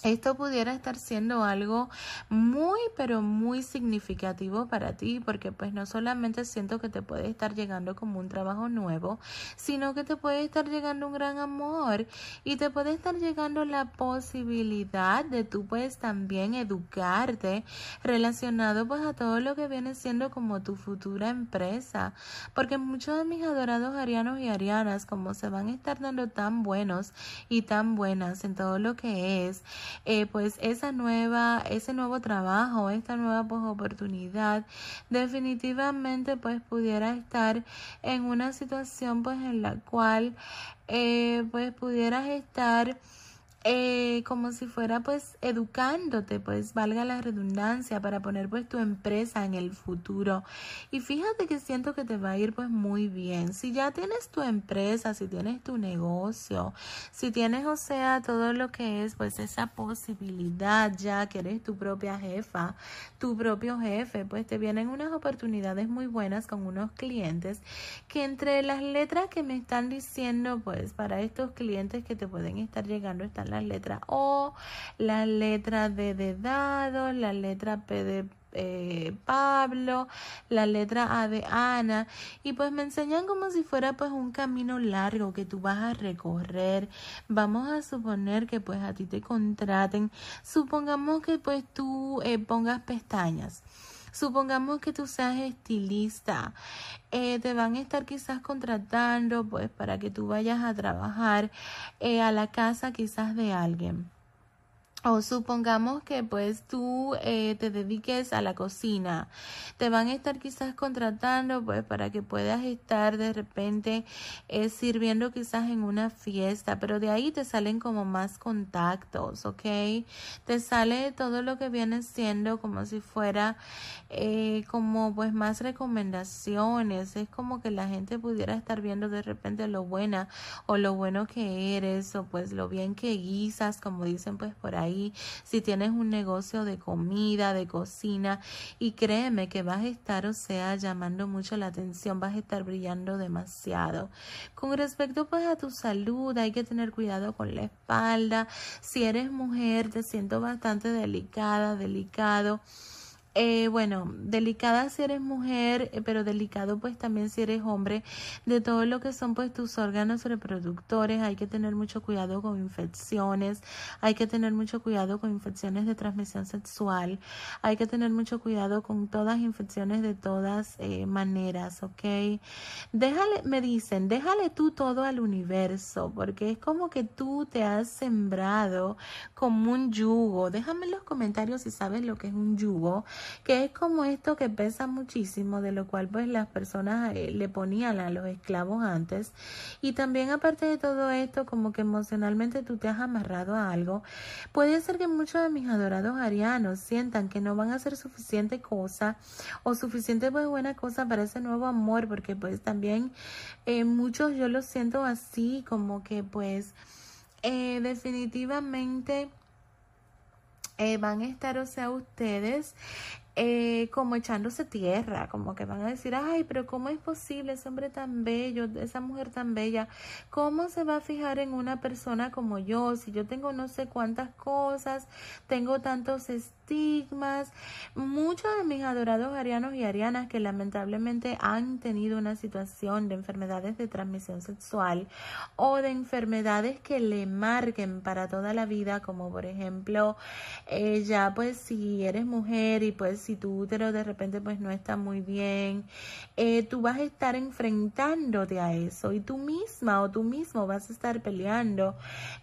esto pudiera estar siendo algo muy pero muy significativo para ti porque pues no solamente siento que te puede estar llegando como un trabajo nuevo sino que te puede estar llegando un gran amor y te puede estar llegando la posibilidad de tú pues también educarte relacionado pues a todo lo que viene siendo como tu futura empresa. Porque muchos de mis adorados arianos y arianas como se van a estar dando tan buenos y tan buenas en todo lo que es eh, pues esa nueva, ese nuevo trabajo, esta nueva pues, oportunidad, definitivamente pues pudiera estar en una situación pues en la cual eh, pues pudieras estar eh, como si fuera pues educándote, pues valga la redundancia, para poner pues tu empresa en el futuro. Y fíjate que siento que te va a ir pues muy bien. Si ya tienes tu empresa, si tienes tu negocio, si tienes o sea todo lo que es pues esa posibilidad ya que eres tu propia jefa, tu propio jefe, pues te vienen unas oportunidades muy buenas con unos clientes que entre las letras que me están diciendo pues para estos clientes que te pueden estar llegando están la letra O, la letra D de dado, la letra P de eh, Pablo, la letra A de Ana y pues me enseñan como si fuera pues un camino largo que tú vas a recorrer. Vamos a suponer que pues a ti te contraten, supongamos que pues tú eh, pongas pestañas. Supongamos que tú seas estilista, eh, te van a estar quizás contratando pues para que tú vayas a trabajar eh, a la casa quizás de alguien. O supongamos que pues tú eh, te dediques a la cocina. Te van a estar quizás contratando pues para que puedas estar de repente eh, sirviendo quizás en una fiesta, pero de ahí te salen como más contactos, ¿ok? Te sale todo lo que viene siendo como si fuera eh, como pues más recomendaciones. Es como que la gente pudiera estar viendo de repente lo buena o lo bueno que eres o pues lo bien que guisas, como dicen pues por ahí si tienes un negocio de comida, de cocina, y créeme que vas a estar, o sea, llamando mucho la atención, vas a estar brillando demasiado. Con respecto pues a tu salud, hay que tener cuidado con la espalda. Si eres mujer, te siento bastante delicada, delicado Eh, bueno, delicada si eres mujer, eh, pero delicado pues también si eres hombre, de todo lo que son pues tus órganos reproductores, hay que tener mucho cuidado con infecciones, hay que tener mucho cuidado con infecciones de transmisión sexual, hay que tener mucho cuidado con todas infecciones de todas eh, maneras, ¿ok? Déjale, me dicen, déjale tú todo al universo, porque es como que tú te has sembrado como un yugo. Déjame en los comentarios si sabes lo que es un yugo que es como esto que pesa muchísimo, de lo cual pues las personas eh, le ponían a los esclavos antes. Y también aparte de todo esto, como que emocionalmente tú te has amarrado a algo, puede ser que muchos de mis adorados arianos sientan que no van a hacer suficiente cosa o suficiente pues buena cosa para ese nuevo amor, porque pues también eh, muchos yo lo siento así, como que pues eh, definitivamente eh, van a estar, o sea, ustedes eh, como echándose tierra, como que van a decir, ay, pero ¿cómo es posible ese hombre tan bello, esa mujer tan bella? ¿Cómo se va a fijar en una persona como yo? Si yo tengo no sé cuántas cosas, tengo tantos Muchos de mis adorados arianos y arianas que lamentablemente han tenido una situación de enfermedades de transmisión sexual o de enfermedades que le marquen para toda la vida, como por ejemplo, eh, ya pues si eres mujer y pues si tu útero de repente pues no está muy bien, eh, tú vas a estar enfrentándote a eso y tú misma o tú mismo vas a estar peleando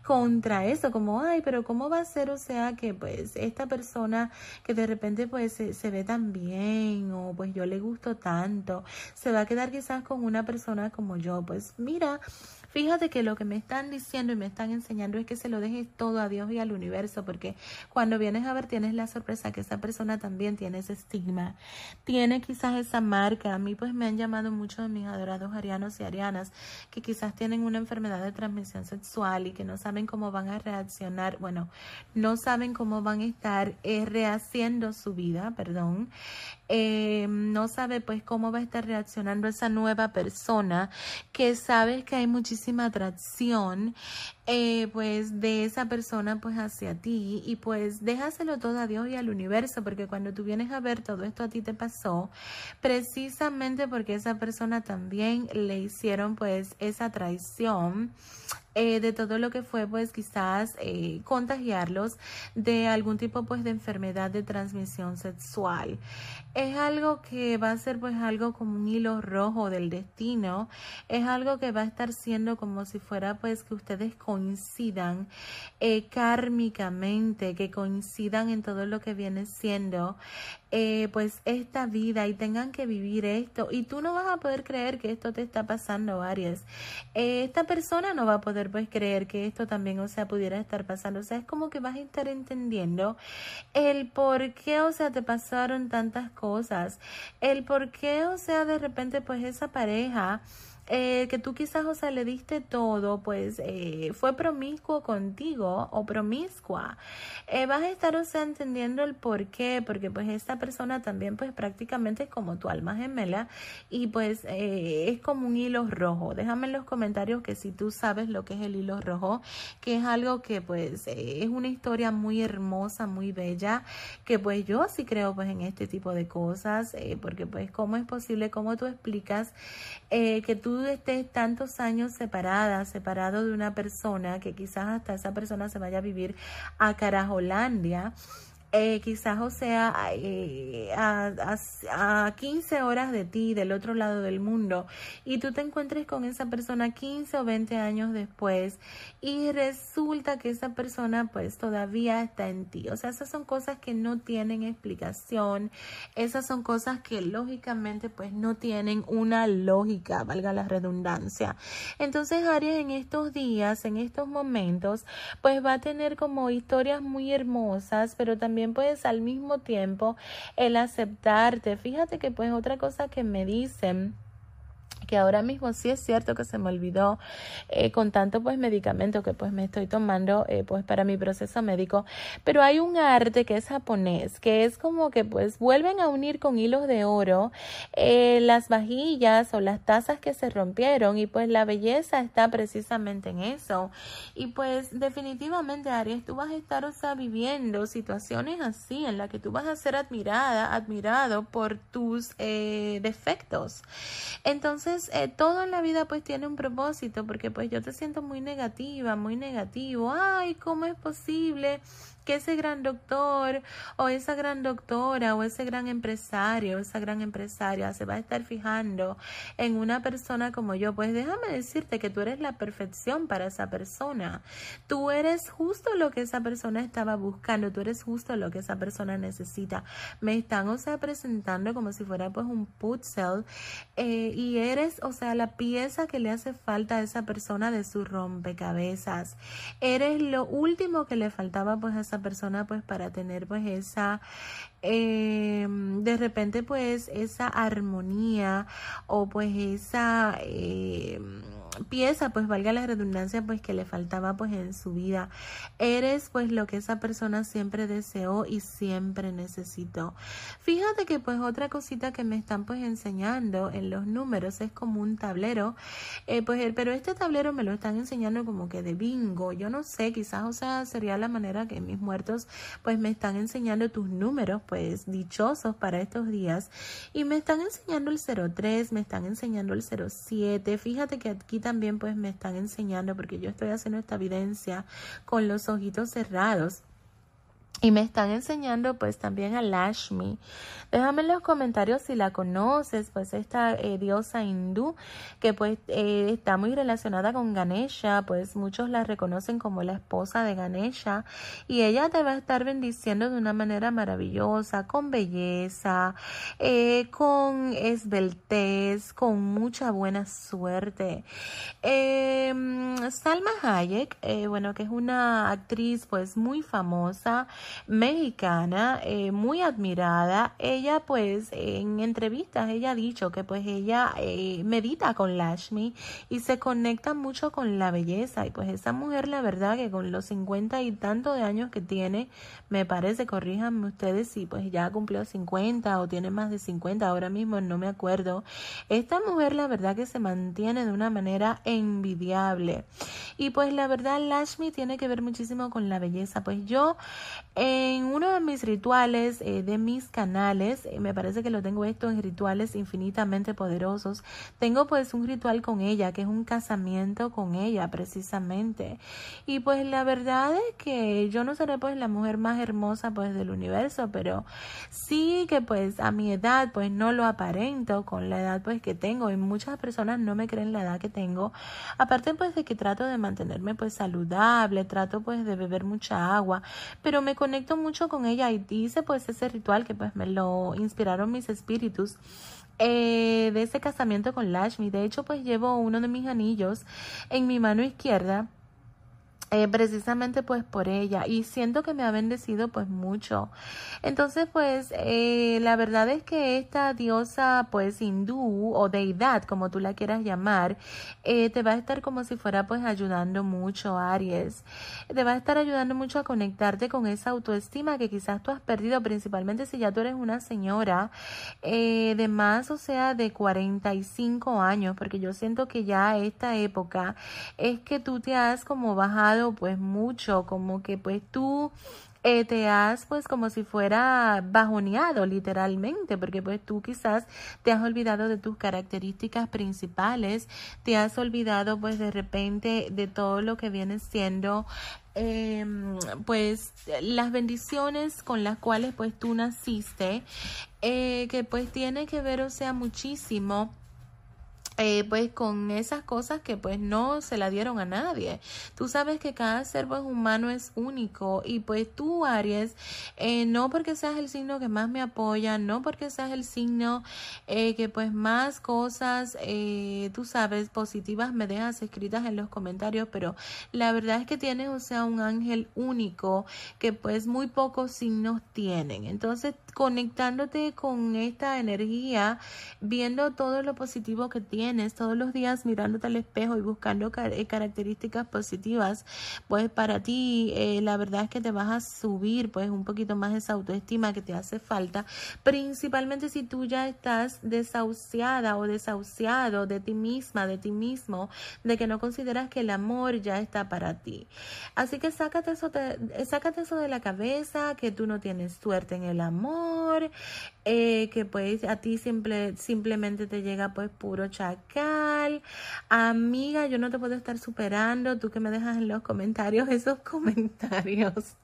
contra eso, como, ay, pero ¿cómo va a ser? O sea, que pues esta persona que de repente pues se, ve tan bien o pues yo le gusto tanto, se va a quedar quizás con una persona como yo. Pues mira, Fíjate que lo que me están diciendo y me están enseñando es que se lo dejes todo a Dios y al universo, porque cuando vienes a ver tienes la sorpresa que esa persona también tiene ese estigma, tiene quizás esa marca. A mí pues me han llamado muchos de mis adorados arianos y arianas que quizás tienen una enfermedad de transmisión sexual y que no saben cómo van a reaccionar, bueno, no saben cómo van a estar eh, rehaciendo su vida, perdón, eh, no sabe pues cómo va a estar reaccionando esa nueva persona que sabes que hay muchísima atracción eh, pues de esa persona pues hacia ti y pues déjaselo todo a Dios y al universo porque cuando tú vienes a ver todo esto a ti te pasó precisamente porque esa persona también le hicieron pues esa traición eh, de todo lo que fue pues quizás eh, contagiarlos de algún tipo pues de enfermedad de transmisión sexual. Es algo que va a ser pues algo como un hilo rojo del destino, es algo que va a estar siendo como si fuera pues que ustedes coincidan eh, kármicamente, que coincidan en todo lo que viene siendo eh, pues esta vida y tengan que vivir esto. Y tú no vas a poder creer que esto te está pasando Aries. Eh, esta persona no va a poder pues creer que esto también o sea pudiera estar pasando. O sea es como que vas a estar entendiendo el por qué o sea te pasaron tantas cosas el por qué o sea de repente pues esa pareja eh, que tú quizás, o sea, le diste todo, pues eh, fue promiscuo contigo o promiscua, eh, vas a estar, o sea, entendiendo el por qué, porque pues esta persona también pues prácticamente es como tu alma gemela y pues es como un hilo rojo. Déjame en los comentarios que si tú sabes lo que es el hilo rojo, que es algo que pues es una historia muy hermosa, muy bella, que pues yo sí creo pues en este tipo de cosas, porque pues cómo es posible, cómo tú explicas que tú estés tantos años separada, separado de una persona, que quizás hasta esa persona se vaya a vivir a Carajolandia, eh, quizás, o sea, eh, a, a, 15 horas de ti, del otro lado del mundo, y tú te encuentres con esa persona 15 o 20 años después, y resulta que esa persona pues todavía está en ti. O sea, esas son cosas que no tienen explicación, esas son cosas que lógicamente pues no tienen una lógica, valga la redundancia. Entonces, Aries en estos días, en estos momentos, pues va a tener como historias muy hermosas, pero también puedes al mismo tiempo el aceptarte. Fíjate que pues otra cosa que me dicen que ahora mismo sí es cierto que se me olvidó eh, con tanto pues medicamento que pues me estoy tomando eh, pues para mi proceso médico. Pero hay un arte que es japonés que es como que pues vuelven a unir con hilos de oro eh, las vajillas o las tazas que se rompieron y pues la belleza está precisamente en eso. Y pues definitivamente Aries tú vas a estar o sea viviendo situaciones así en las que tú vas a ser admirada admirado por tus defectos. Entonces eh, todo en la vida pues tiene un propósito, porque pues yo te siento muy negativa, muy negativo. Ay, ¿cómo es posible que ese gran doctor o esa gran doctora o ese gran empresario o esa gran empresaria se va a estar fijando en una persona como yo, pues déjame decirte que tú eres la perfección para esa persona. Tú eres justo lo que esa persona estaba buscando, tú eres justo lo que esa persona necesita. Me están, o sea, presentando como si fuera pues un puzzle eh, y eres, o sea, la pieza que le hace falta a esa persona de su rompecabezas. Eres lo último que le faltaba pues a esa persona pues para tener pues esa eh, de repente pues esa armonía o pues esa eh, pieza, pues valga la redundancia, pues que le faltaba pues en su vida. Eres pues lo que esa persona siempre deseó y siempre necesitó. Fíjate que pues otra cosita que me están pues enseñando en los números es como un tablero, eh, pues pero este tablero me lo están enseñando como que de bingo. Yo no sé, quizás o sea sería la manera que mis muertos pues me están enseñando tus números pues dichosos para estos días y me están enseñando el 03, me están enseñando el 07. Fíjate que aquí también pues me están enseñando porque yo estoy haciendo esta evidencia con los ojitos cerrados. Y me están enseñando pues también a Lashmi. Déjame en los comentarios si la conoces, pues esta eh, diosa hindú que pues eh, está muy relacionada con Ganesha, pues muchos la reconocen como la esposa de Ganesha y ella te va a estar bendiciendo de una manera maravillosa, con belleza, eh, con esbeltez, con mucha buena suerte. Em, Salma Hayek, bueno, que es una actriz pues muy famosa, mexicana, eh, muy admirada. Ella pues en entrevistas, ella ha dicho que pues ella eh, medita con Lashmi y se conecta mucho con la belleza. Y pues esa mujer la verdad que con los cincuenta y tantos de años que tiene, me parece, corríjanme ustedes si pues ya cumplió 50 o tiene más de 50, ahora mismo no me acuerdo. Esta mujer la verdad que se mantiene de una manera envidiable. Y pues la verdad Lashmi tiene que ver muchísimo con la belleza. Pues yo en uno de mis rituales eh, de mis canales, eh, me parece que lo tengo esto en rituales infinitamente poderosos, tengo pues un ritual con ella, que es un casamiento con ella precisamente. Y pues la verdad es que yo no seré pues la mujer más hermosa pues del universo, pero sí que pues a mi edad pues no lo aparento con la edad pues que tengo y muchas personas no me creen la edad que tengo. Aparte pues de que trato de mantenerme pues saludable, trato pues de beber mucha agua, pero me conecto mucho con ella y hice pues ese ritual que pues me lo inspiraron mis espíritus. Eh, de ese casamiento con Lashmi. De hecho, pues llevo uno de mis anillos en mi mano izquierda eh, precisamente pues por ella y siento que me ha bendecido pues mucho. Entonces pues eh, la verdad es que esta diosa pues hindú o deidad como tú la quieras llamar eh, te va a estar como si fuera pues ayudando mucho Aries. Te va a estar ayudando mucho a conectarte con esa autoestima que quizás tú has perdido principalmente si ya tú eres una señora de más o sea de 45 años porque yo siento que ya esta época es que tú te has como bajado pues mucho, como que pues tú eh, te has pues como si fuera bajoneado literalmente, porque pues tú quizás te has olvidado de tus características principales, te has olvidado pues de repente de todo lo que viene siendo em, pues las bendiciones con las cuales pues tú naciste, eh, que pues tiene que ver o sea muchísimo eh, pues con esas cosas que pues no se la dieron a nadie. Tú sabes que cada ser humano es único y pues tú Aries, eh, no porque seas el signo que más me apoya, no porque seas el signo eh, que pues más cosas, tú sabes, positivas me dejas escritas en los comentarios, pero la verdad es que tienes, o sea, un ángel único que pues muy pocos signos tienen. Entonces, conectándote con esta energía, viendo todo lo positivo que tienes, todos los días mirándote al espejo y buscando eh, características positivas, pues para ti eh, la verdad es que te vas a subir pues un poquito más esa autoestima que te hace falta, principalmente si tú ya estás desahuciada o desahuciado de ti misma, de ti mismo, de que no consideras que el amor ya está para ti. Así que sácate eso de, sácate eso de la cabeza, que tú no tienes suerte en el amor, eh, que pues a ti simple, simplemente te llega pues puro chacal. Amiga, yo no te puedo estar superando, tú que me dejas en los comentarios esos [LAUGHS] comentarios.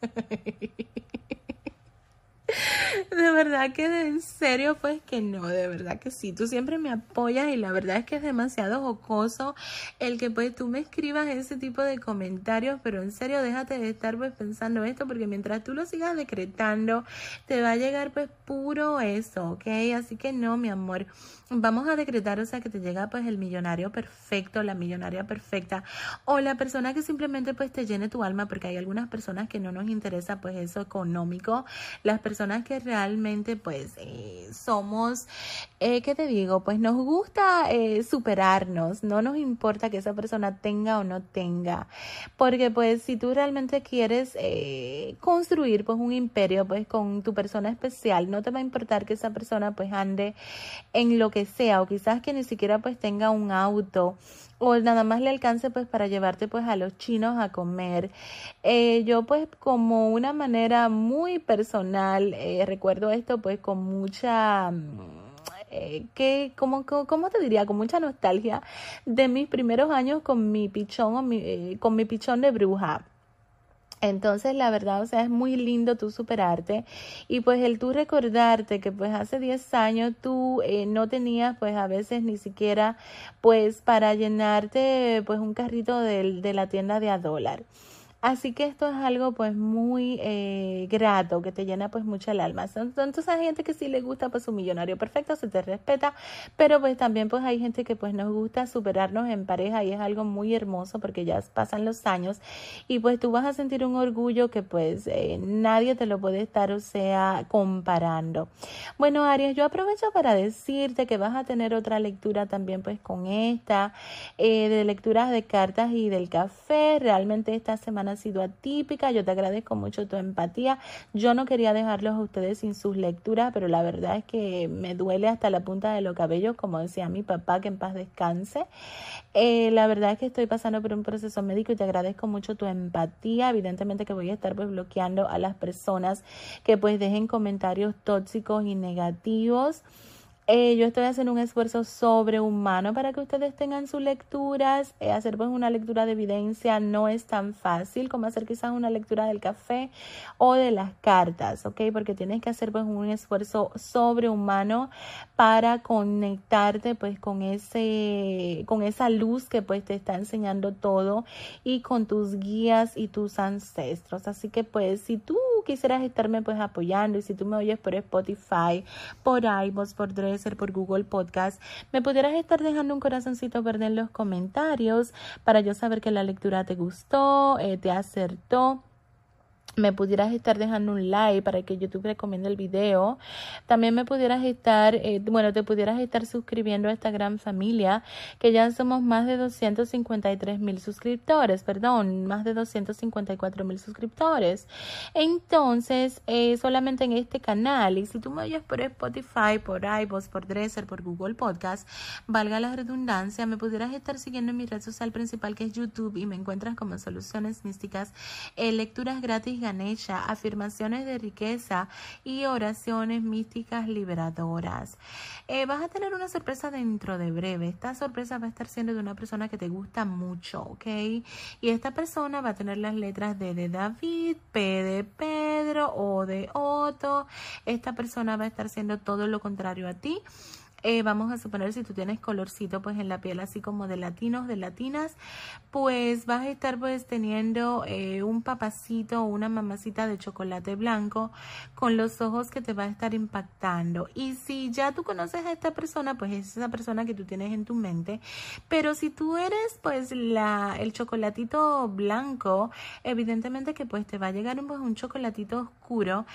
[LAUGHS] De verdad que en serio, pues que no, de verdad que sí. Tú siempre me apoyas y la verdad es que es demasiado jocoso el que pues tú me escribas ese tipo de comentarios, pero en serio déjate de estar pues pensando esto porque mientras tú lo sigas decretando, te va a llegar pues puro eso, ¿ok? Así que no, mi amor, vamos a decretar, o sea, que te llega pues el millonario perfecto, la millonaria perfecta o la persona que simplemente pues te llene tu alma porque hay algunas personas que no nos interesa pues eso económico, las personas que realmente pues eh, somos, eh, ¿qué te digo? Pues nos gusta eh, superarnos, no nos importa que esa persona tenga o no tenga, porque pues si tú realmente quieres eh, construir pues un imperio pues con tu persona especial, no te va a importar que esa persona pues ande en lo que sea o quizás que ni siquiera pues tenga un auto o nada más le alcance pues para llevarte pues a los chinos a comer. Eh, yo pues como una manera muy personal eh, recuerdo esto pues con mucha... Mm, eh, que, como, como, te diría? Con mucha nostalgia de mis primeros años con mi pichón, o mi, con mi pichón de bruja. Entonces, la verdad, o sea, es muy lindo tú superarte y pues el tú recordarte que pues hace 10 años tú eh, no tenías pues a veces ni siquiera pues para llenarte pues un carrito de, de la tienda de a dólar. Así que esto es algo pues muy eh, grato, que te llena pues mucho el alma. Entonces hay gente que sí le gusta pues un millonario perfecto, se te respeta, pero pues también pues hay gente que pues nos gusta superarnos en pareja y es algo muy hermoso porque ya pasan los años y pues tú vas a sentir un orgullo que pues eh, nadie te lo puede estar, o sea, comparando. Bueno, Aries, yo aprovecho para decirte que vas a tener otra lectura también pues con esta, eh, de lecturas de cartas y del café. Realmente esta semana ha sido atípica. Yo te agradezco mucho tu empatía. Yo no quería dejarlos a ustedes sin sus lecturas, pero la verdad es que me duele hasta la punta de los cabellos, como decía mi papá, que en paz descanse. Eh, la verdad es que estoy pasando por un proceso médico y te agradezco mucho tu empatía. Evidentemente que voy a estar pues bloqueando a las personas que pues dejen comentarios tóxicos y negativos. Eh, yo estoy haciendo un esfuerzo sobrehumano para que ustedes tengan sus lecturas. Eh, hacer pues una lectura de evidencia no es tan fácil como hacer quizás una lectura del café o de las cartas, ¿ok? Porque tienes que hacer pues un esfuerzo sobrehumano para conectarte pues con ese, con esa luz que pues te está enseñando todo y con tus guías y tus ancestros. Así que pues si tú quisieras estarme pues apoyando y si tú me oyes por Spotify, por iVoox, por Dresser, por Google Podcast, me pudieras estar dejando un corazoncito verde en los comentarios para yo saber que la lectura te gustó, eh, te acertó me pudieras estar dejando un like para que YouTube recomiende el video. También me pudieras estar, eh, bueno, te pudieras estar suscribiendo a esta gran familia, que ya somos más de 253 mil suscriptores, perdón, más de 254 mil suscriptores. Entonces, eh, solamente en este canal, y si tú me oyes por Spotify, por iVoox, por Dresser, por Google Podcast, valga la redundancia, me pudieras estar siguiendo en mi red social principal que es YouTube y me encuentras como Soluciones Místicas, eh, lecturas gratis Ganesha, afirmaciones de riqueza y oraciones místicas liberadoras. Eh, vas a tener una sorpresa dentro de breve. Esta sorpresa va a estar siendo de una persona que te gusta mucho, ¿ok? Y esta persona va a tener las letras D de David, P de Pedro, O de Otto. Esta persona va a estar siendo todo lo contrario a ti. Eh, vamos a suponer si tú tienes colorcito pues en la piel así como de latinos, de latinas, pues vas a estar pues teniendo eh, un papacito o una mamacita de chocolate blanco con los ojos que te va a estar impactando. Y si ya tú conoces a esta persona, pues es esa persona que tú tienes en tu mente. Pero si tú eres pues la, el chocolatito blanco, evidentemente que pues te va a llegar un, pues, un chocolatito oscuro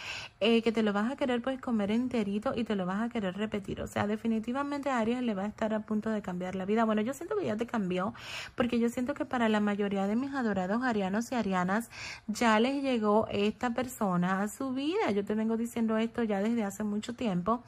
eh, que te lo vas a querer pues comer enterito y te lo vas a querer repetir. O sea, definitivamente definitivamente Aries le va a estar a punto de cambiar la vida. Bueno, yo siento que ya te cambió, porque yo siento que para la mayoría de mis adorados arianos y arianas ya les llegó esta persona a su vida. Yo te vengo diciendo esto ya desde hace mucho tiempo.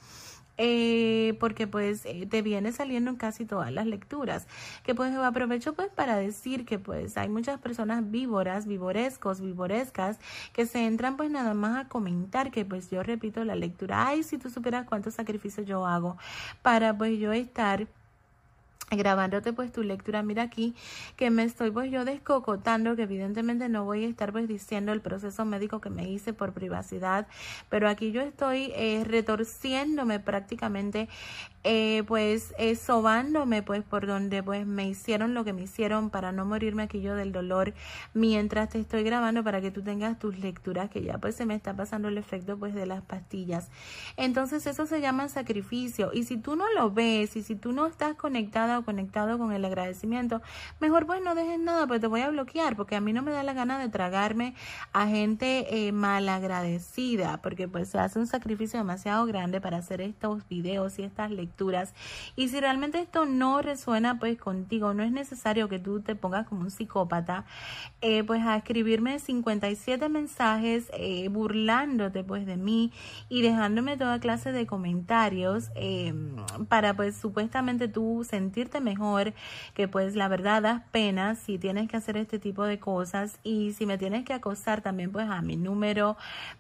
Eh, porque pues eh, te viene saliendo en casi todas las lecturas. Que pues aprovecho pues para decir que pues hay muchas personas víboras, vivorescos, vivorescas, que se entran pues nada más a comentar que pues yo repito la lectura, ay, si tú supieras cuántos sacrificios yo hago para pues yo estar grabándote pues tu lectura. Mira aquí que me estoy pues yo descocotando, que evidentemente no voy a estar pues diciendo el proceso médico que me hice por privacidad, pero aquí yo estoy eh, retorciéndome prácticamente eh, pues eh, sobándome pues por donde pues me hicieron lo que me hicieron para no morirme aquí yo del dolor mientras te estoy grabando para que tú tengas tus lecturas que ya pues se me está pasando el efecto pues de las pastillas entonces eso se llama sacrificio y si tú no lo ves y si tú no estás conectada conectado con el agradecimiento mejor pues no dejes nada pues te voy a bloquear porque a mí no me da la gana de tragarme a gente eh, malagradecida porque pues se hace un sacrificio demasiado grande para hacer estos videos y estas lecturas. Y si realmente esto no resuena pues contigo, no es necesario que tú te pongas como un psicópata, eh, pues a escribirme 57 mensajes eh, burlándote pues de mí y dejándome toda clase de comentarios em, para pues supuestamente tú sentirte mejor, que pues la verdad das pena si tienes que hacer este tipo de cosas. Y si me tienes que acosar también pues a mi número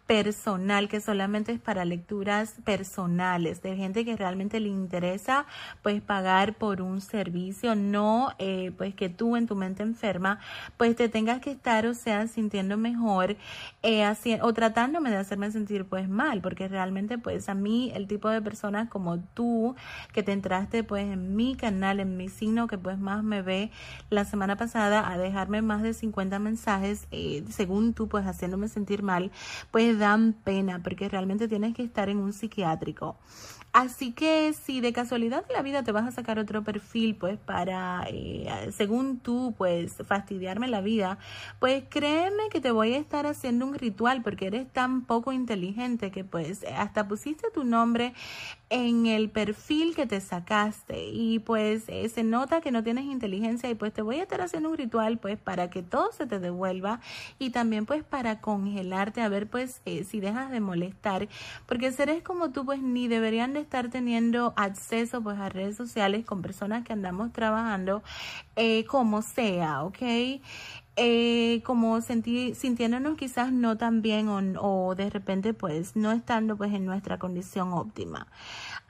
personal que solamente es para lecturas personales de gente que realmente le interesa pues pagar por un servicio, no eh, pues que tú en tu mente enferma pues te tengas que estar o sea sintiendo mejor eh, o tratándome de hacerme sentir pues mal, porque realmente pues a mí el tipo de personas como tú que te entraste pues en mi canal, en mi signo que pues más me ve la semana pasada a dejarme más de 50 mensajes eh, según tú pues haciéndome sentir mal, pues dan pena porque realmente tienes que estar en un psiquiátrico. Así que si de casualidad de la vida te vas a sacar otro perfil, pues para, eh, según tú, pues fastidiarme la vida, pues créeme que te voy a estar haciendo un ritual porque eres tan poco inteligente que pues hasta pusiste tu nombre en el perfil que te sacaste. Y pues eh, se nota que no tienes inteligencia y pues te voy a estar haciendo un ritual pues para que todo se te devuelva y también pues para congelarte a ver pues eh, si dejas de molestar porque seres como tú pues ni deberían de estar teniendo acceso pues a redes sociales con personas que andamos trabajando eh, como sea, ¿ok? Eh, como senti sintiéndonos quizás no tan bien o, o, de repente pues no estando pues en nuestra condición óptima.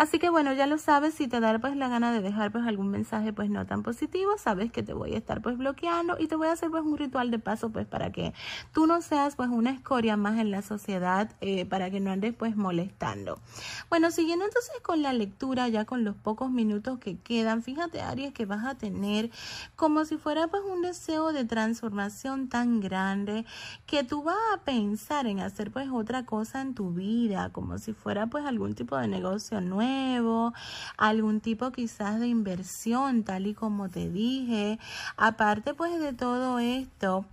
Así que bueno, ya lo sabes, si te da pues la gana de dejar pues algún mensaje pues no tan positivo, sabes que te voy a estar pues bloqueando y te voy a hacer pues un ritual de paso pues para que tú no seas pues una escoria más en la sociedad, eh, para que no andes pues molestando. Bueno, siguiendo entonces con la lectura, ya con los pocos minutos que quedan, fíjate Aries que vas a tener como si fuera pues un deseo de transformación tan grande que tú vas a pensar en hacer pues otra cosa en tu vida, como si fuera pues algún tipo de negocio nuevo algún tipo quizás de inversión, tal y como te dije. Aparte pues de todo esto,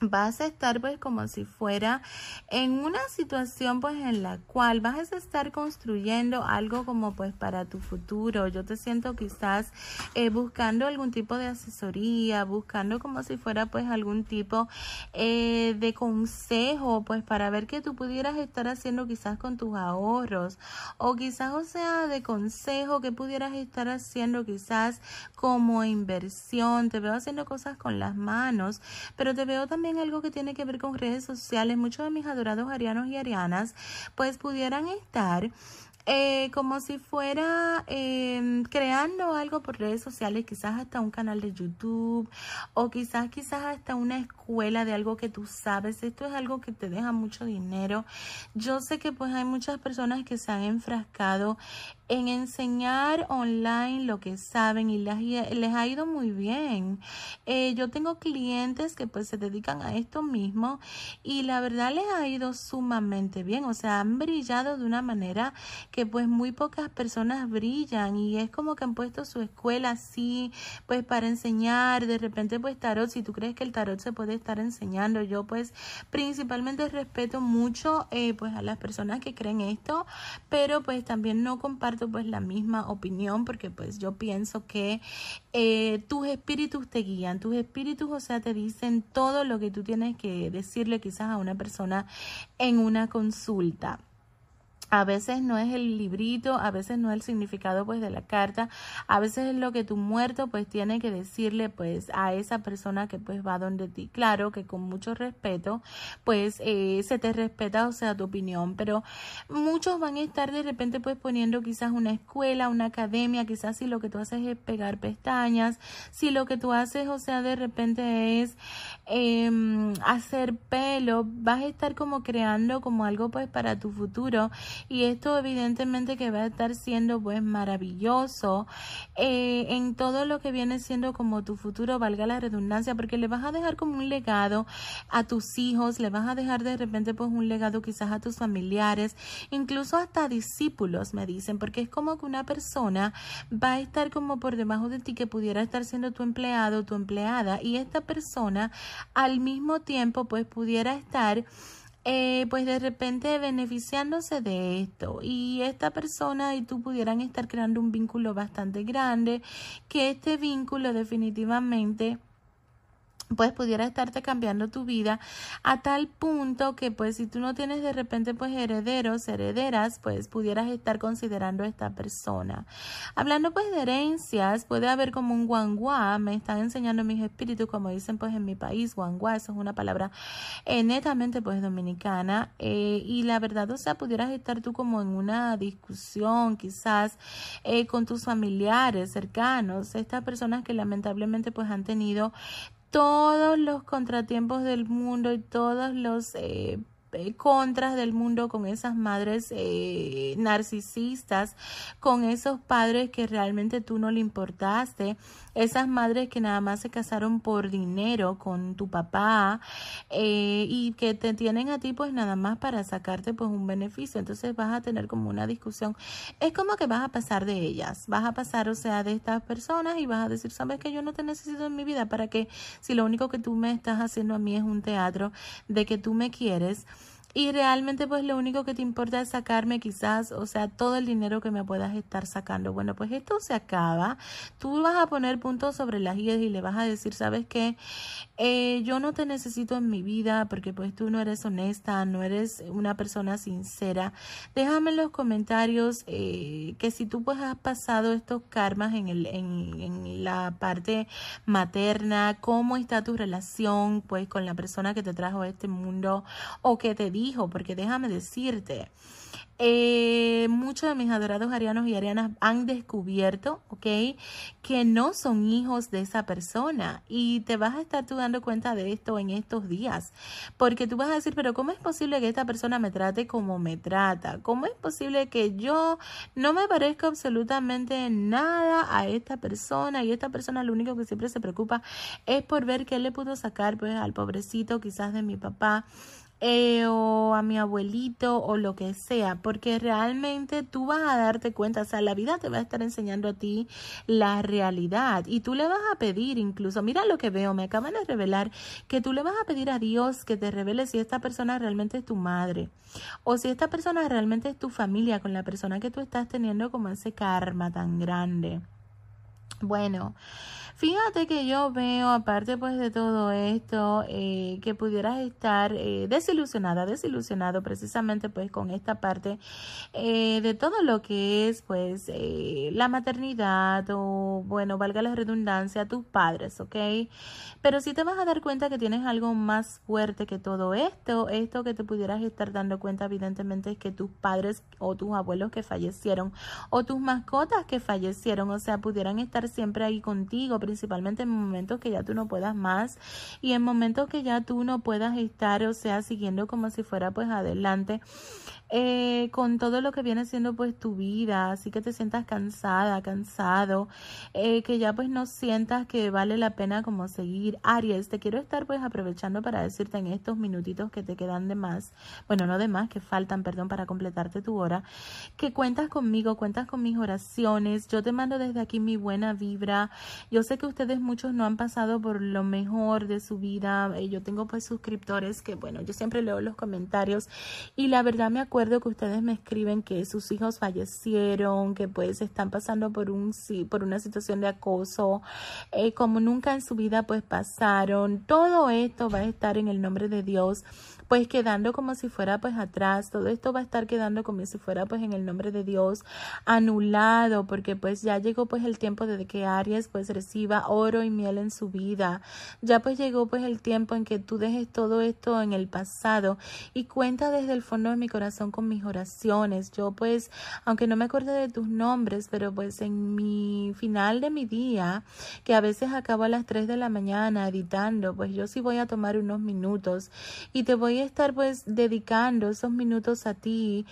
vas a estar pues como si fuera en una situación pues en la cual vas a estar construyendo algo como pues para tu futuro. Yo te siento quizás eh, buscando algún tipo de asesoría, buscando como si fuera pues algún tipo eh, de consejo pues para ver qué tú pudieras estar haciendo quizás con tus ahorros o quizás o sea de consejo que pudieras estar haciendo quizás como inversión. Te veo haciendo cosas con las manos, pero te veo también algo que tiene que ver con redes sociales. Muchos de mis adorados arianos y arianas pues pudieran estar eh, como si fuera em, creando algo por redes sociales, quizás hasta un canal de YouTube o quizás quizás hasta una escuela de algo que tú sabes. Esto es algo que te deja mucho dinero. Yo sé que pues hay muchas personas que se han enfrascado en enseñar online lo que saben y les, les ha ido muy bien. Eh, yo tengo clientes que pues se dedican a esto mismo y la verdad les ha ido sumamente bien. O sea, han brillado de una manera que pues muy pocas personas brillan y es como que han puesto su escuela así, pues para enseñar, de repente pues tarot, si tú crees que el tarot se puede estar enseñando, yo pues principalmente respeto mucho eh, pues a las personas que creen esto, pero pues también no comparto pues la misma opinión porque pues yo pienso que eh, tus espíritus te guían, tus espíritus, o sea, te dicen todo lo que tú tienes que decirle quizás a una persona en una consulta. A veces no es el librito, a veces no es el significado pues de la carta, a veces es lo que tu muerto pues tiene que decirle pues a esa persona que pues va donde ti. Claro que con mucho respeto pues eh, se te respeta o sea tu opinión, pero muchos van a estar de repente pues poniendo quizás una escuela, una academia, quizás si lo que tú haces es pegar pestañas, si lo que tú haces o sea de repente es eh, hacer pelo, vas a estar como creando como algo pues para tu futuro y esto evidentemente que va a estar siendo pues maravilloso eh, en todo lo que viene siendo como tu futuro, valga la redundancia, porque le vas a dejar como un legado a tus hijos, le vas a dejar de repente pues un legado quizás a tus familiares, incluso hasta discípulos me dicen, porque es como que una persona va a estar como por debajo de ti que pudiera estar siendo tu empleado, tu empleada y esta persona al mismo tiempo pues pudiera estar eh, pues de repente beneficiándose de esto. Y esta persona y tú pudieran estar creando un vínculo bastante grande que este vínculo definitivamente pues pudiera estarte cambiando tu vida a tal punto que pues si tú no tienes de repente pues herederos, herederas, pues pudieras estar considerando a esta persona. Hablando pues de herencias, puede haber como un guanguá, me están enseñando mis espíritus, como dicen pues en mi país, guanguá, eso es una palabra eh, netamente pues dominicana, eh, y la verdad, o sea, pudieras estar tú como en una discusión quizás eh, con tus familiares cercanos, estas personas que lamentablemente pues han tenido todos los contratiempos del mundo y todos los eh, eh, contras del mundo con esas madres eh, narcisistas, con esos padres que realmente tú no le importaste, esas madres que nada más se casaron por dinero con tu papá eh, y que te tienen a ti pues nada más para sacarte pues un beneficio. Entonces vas a tener como una discusión. Es como que vas a pasar de ellas, vas a pasar o sea de estas personas y vas a decir, sabes que yo no te necesito en mi vida para que si lo único que tú me estás haciendo a mí es un teatro de que tú me quieres y realmente pues lo único que te importa es sacarme quizás, o sea, todo el dinero que me puedas estar sacando. Bueno, pues esto se acaba. Tú vas a poner puntos sobre las guías y le vas a decir, ¿sabes qué? Eh, yo no te necesito en mi vida porque pues tú no eres honesta, no eres una persona sincera. Déjame en los comentarios eh, que si tú pues has pasado estos karmas en, el, en, en la parte materna, cómo está tu relación pues con la persona que te trajo a este mundo o que te dijo, porque déjame decirte, eh, muchos de mis adorados arianos y arianas han descubierto. Que no son hijos de esa persona y te vas a estar tú dando cuenta de esto en estos días, porque tú vas a decir, pero ¿cómo es posible que esta persona me trate como me trata? ¿Cómo es posible que yo no me parezca absolutamente nada a esta persona y esta persona lo único que siempre se preocupa es por ver qué le pudo sacar pues al pobrecito quizás de mi papá eh, o a mi abuelito o lo que sea, porque realmente tú vas a darte cuenta, o sea, la vida te va a estar enseñando a ti la realidad y tú le vas a pedir incluso, mira lo que veo, me acaban de revelar que tú le vas a pedir a Dios que te revele si esta persona realmente es tu madre o si esta persona realmente es tu familia con la persona que tú estás teniendo como ese karma tan grande. Bueno, Fíjate que yo veo, aparte pues de todo esto, eh, que pudieras estar eh, desilusionada, desilusionado precisamente pues con esta parte eh, de todo lo que es pues la maternidad o bueno, valga la redundancia, tus padres, ¿ok? Pero si te vas a dar cuenta que tienes algo más fuerte que todo esto, esto que te pudieras estar dando cuenta evidentemente es que tus padres o tus abuelos que fallecieron o tus mascotas que fallecieron, o sea, pudieran estar siempre ahí contigo, principalmente en momentos que ya tú no puedas más y en momentos que ya tú no puedas estar, o sea, siguiendo como si fuera pues adelante eh, con todo lo que viene siendo pues tu vida, así que te sientas cansada, cansado, eh, que ya pues no sientas que vale la pena como seguir. Aries, te quiero estar pues aprovechando para decirte en estos minutitos que te quedan de más, bueno, no de más, que faltan, perdón, para completarte tu hora, que cuentas conmigo, cuentas con mis oraciones, yo te mando desde aquí mi buena vibra, yo sé que ustedes muchos no han pasado por lo mejor de su vida, eh, yo tengo pues suscriptores que bueno, yo siempre leo los comentarios y la verdad me acuerdo recuerdo que ustedes me escriben que sus hijos fallecieron, que pues están pasando por un por una situación de acoso, eh, como nunca en su vida pues pasaron. Todo esto va a estar en el nombre de Dios pues quedando como si fuera pues atrás, todo esto va a estar quedando como si fuera pues en el nombre de Dios anulado, porque pues ya llegó pues el tiempo de que Aries pues reciba oro y miel en su vida, ya pues llegó pues el tiempo en que tú dejes todo esto en el pasado y cuenta desde el fondo de mi corazón con mis oraciones, yo pues aunque no me acuerde de tus nombres, pero pues en mi final de mi día, que a veces acabo a las 3 de la mañana editando, pues yo sí voy a tomar unos minutos y te voy estar pues dedicando esos minutos a ti,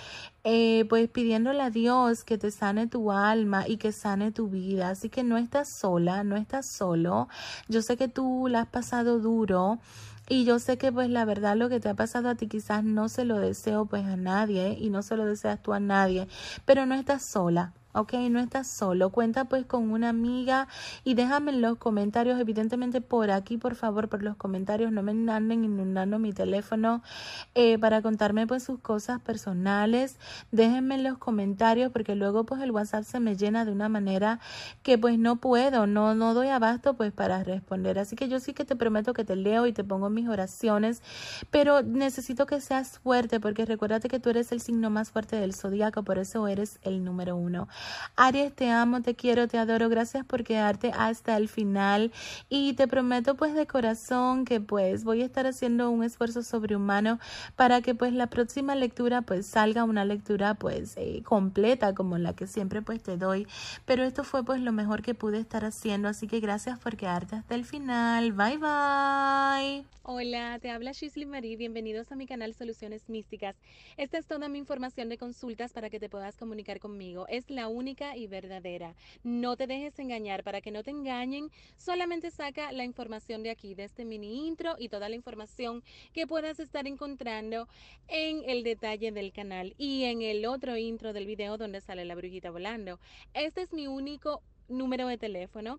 eh, pues pidiéndole a Dios que te sane tu alma y que sane tu vida. Así que no estás sola, no estás solo. Yo sé que tú la has pasado duro. Y yo sé que pues la verdad lo que te ha pasado a ti quizás no se lo deseo pues a nadie y no se lo deseas tú a nadie, pero no estás sola. ¿Ok? No estás solo. Cuenta pues con una amiga y déjame en los comentarios, evidentemente por aquí, por favor, por los comentarios, no me anden inundando mi teléfono eh, para contarme pues sus cosas personales. Déjenme en los comentarios porque luego pues el WhatsApp se me llena de una manera que pues no puedo, no, no doy abasto pues para responder. Así que yo sí que te prometo que te leo y te pongo mis oraciones, pero necesito que seas fuerte porque recuérdate que tú eres el signo más fuerte del zodiaco, por eso eres el número uno. Aries, te amo, te quiero, te adoro. Gracias por quedarte hasta el final. Y te prometo pues de corazón que pues voy a estar haciendo un esfuerzo sobrehumano para que pues la próxima lectura pues salga una lectura pues eh, completa como la que siempre pues te doy. Pero esto fue pues lo mejor que pude estar haciendo. Así que gracias por quedarte hasta el final. Bye bye. Hola, te habla Shisley Marie. Bienvenidos a mi canal Soluciones Místicas. Esta es toda mi información de consultas para que te puedas comunicar conmigo. Es la única y verdadera. No te dejes engañar para que no te engañen. Solamente saca la información de aquí, de este mini intro y toda la información que puedas estar encontrando en el detalle del canal y en el otro intro del video donde sale la brujita volando. Este es mi único número de teléfono.